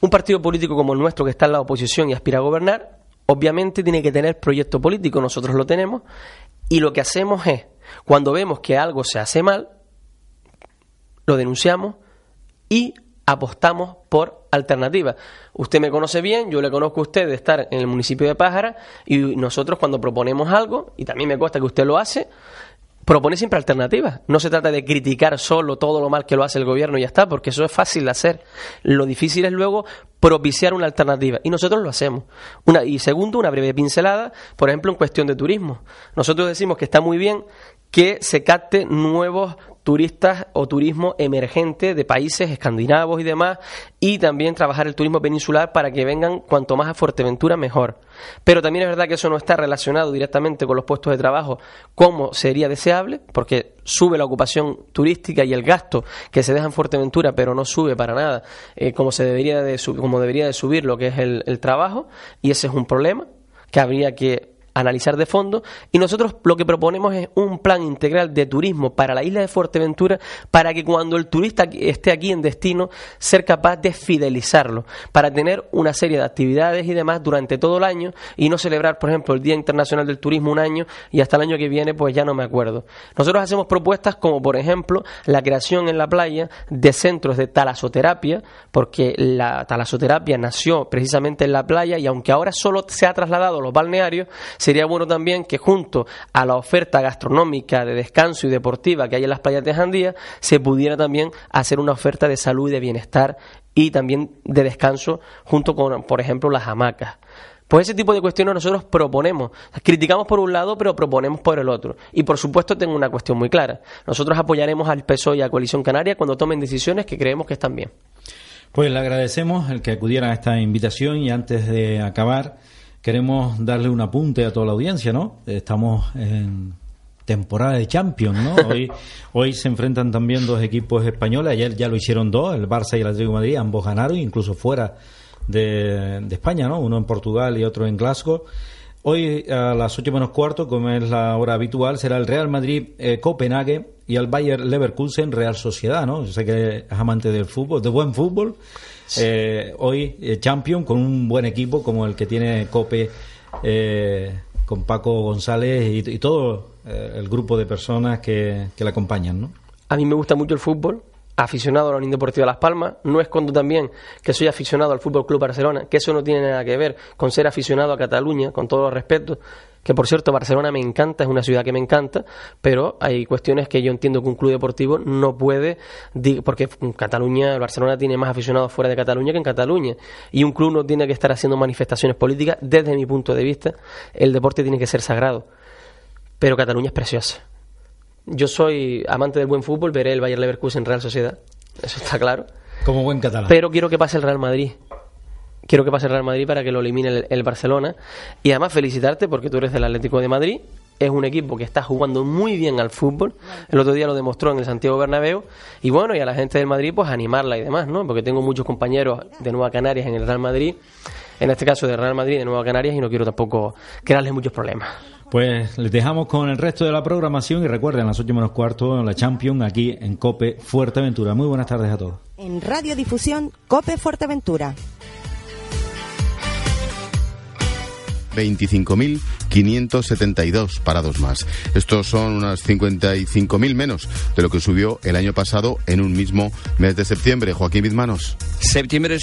un partido político como el nuestro que está en la oposición y aspira a gobernar, obviamente tiene que tener proyecto político, nosotros lo tenemos, y lo que hacemos es, cuando vemos que algo se hace mal, lo denunciamos y apostamos por alternativas. Usted me conoce bien, yo le conozco a usted de estar en el municipio de Pájara y nosotros cuando proponemos algo, y también me cuesta que usted lo hace, propone siempre alternativas. No se trata de criticar solo todo lo mal que lo hace el gobierno y ya está, porque eso es fácil de hacer. Lo difícil es luego propiciar una alternativa y nosotros lo hacemos. Una, y segundo, una breve pincelada, por ejemplo, en cuestión de turismo. Nosotros decimos que está muy bien que se capte nuevos turistas o turismo emergente de países escandinavos y demás, y también trabajar el turismo peninsular para que vengan cuanto más a Fuerteventura mejor. Pero también es verdad que eso no está relacionado directamente con los puestos de trabajo como sería deseable, porque sube la ocupación turística y el gasto que se deja en Fuerteventura, pero no sube para nada eh, como se debería de como debería de subir lo que es el trabajo, y ese es un problema que habría que analizar de fondo y nosotros lo que proponemos es un plan integral de turismo para la isla de Fuerteventura para que cuando el turista esté aquí en destino ser capaz de fidelizarlo, para tener una serie de actividades y demás durante todo el año y no celebrar, por ejemplo, el Día Internacional del Turismo un año y hasta el año que viene pues ya no me acuerdo. Nosotros hacemos propuestas como por ejemplo la creación en la playa de centros de talasoterapia, porque la talasoterapia nació precisamente en la playa y aunque ahora solo se ha trasladado los balnearios, Sería bueno también que junto a la oferta gastronómica de descanso y deportiva que hay en las playas de Jandía, se pudiera también hacer una oferta de salud y de bienestar y también de descanso junto con, por ejemplo, las hamacas. Pues ese tipo de cuestiones nosotros proponemos. Criticamos por un lado, pero proponemos por el otro. Y por supuesto tengo una cuestión muy clara. Nosotros apoyaremos al PSOE y a Coalición Canaria cuando tomen decisiones que creemos que están bien. Pues le agradecemos el que acudiera a esta invitación y antes de acabar queremos darle un apunte a toda la audiencia, ¿no? Estamos en temporada de Champions, ¿no? Hoy, hoy se enfrentan también dos equipos españoles, ayer ya lo hicieron dos, el Barça y el Atlético de Madrid, ambos ganaron, incluso fuera de, España, ¿no? Uno en Portugal y otro en Glasgow. Hoy a las ocho menos cuarto, como es la hora habitual, será el Real Madrid eh, Copenhague y el Bayer Leverkusen Real Sociedad, ¿no? Yo sé que es amante del fútbol, de buen fútbol. Eh, hoy eh, champion con un buen equipo como el que tiene Cope eh, con Paco González y, todo el grupo de personas que, que le acompañan. ¿no? A mí me gusta mucho el fútbol, aficionado a la Unión Deportiva Las Palmas. No escondo también que soy aficionado al Fútbol Club Barcelona, que eso no tiene nada que ver con ser aficionado a Cataluña, con todo respeto. Que por cierto, Barcelona me encanta, es una ciudad que me encanta, pero hay cuestiones que yo entiendo que un club deportivo no puede, porque Cataluña, Barcelona tiene más aficionados fuera de Cataluña que en Cataluña, y un club no tiene que estar haciendo manifestaciones políticas. Desde mi punto de vista, el deporte tiene que ser sagrado. Pero Cataluña es preciosa yo soy amante del buen fútbol, veré el Bayer Leverkusen Real Sociedad, eso está claro. Como buen catalán. Pero quiero que pase el Real Madrid. Quiero que pase el Real Madrid para que lo elimine el, Barcelona. Y además felicitarte porque tú eres del Atlético de Madrid. Es un equipo que está jugando muy bien al fútbol. El otro día lo demostró en el Santiago Bernabéu. Y bueno, y a la gente del Madrid, pues animarla y demás, ¿no? Porque tengo muchos compañeros de Nueva Canarias en el Real Madrid. En este caso de Real Madrid de Nueva Canarias. Y no quiero tampoco crearles muchos problemas. Pues les dejamos con el resto de la programación y recuerden, a las 8 menos cuarto, la Champions aquí en COPE Fuerteventura. Muy buenas tardes a todos. En Radiodifusión COPE Fuerteventura. 25.572 parados más. Estos son unas 55.000 menos de lo que subió el año pasado en un mismo mes de septiembre. Joaquín Bizmanos. Septiembre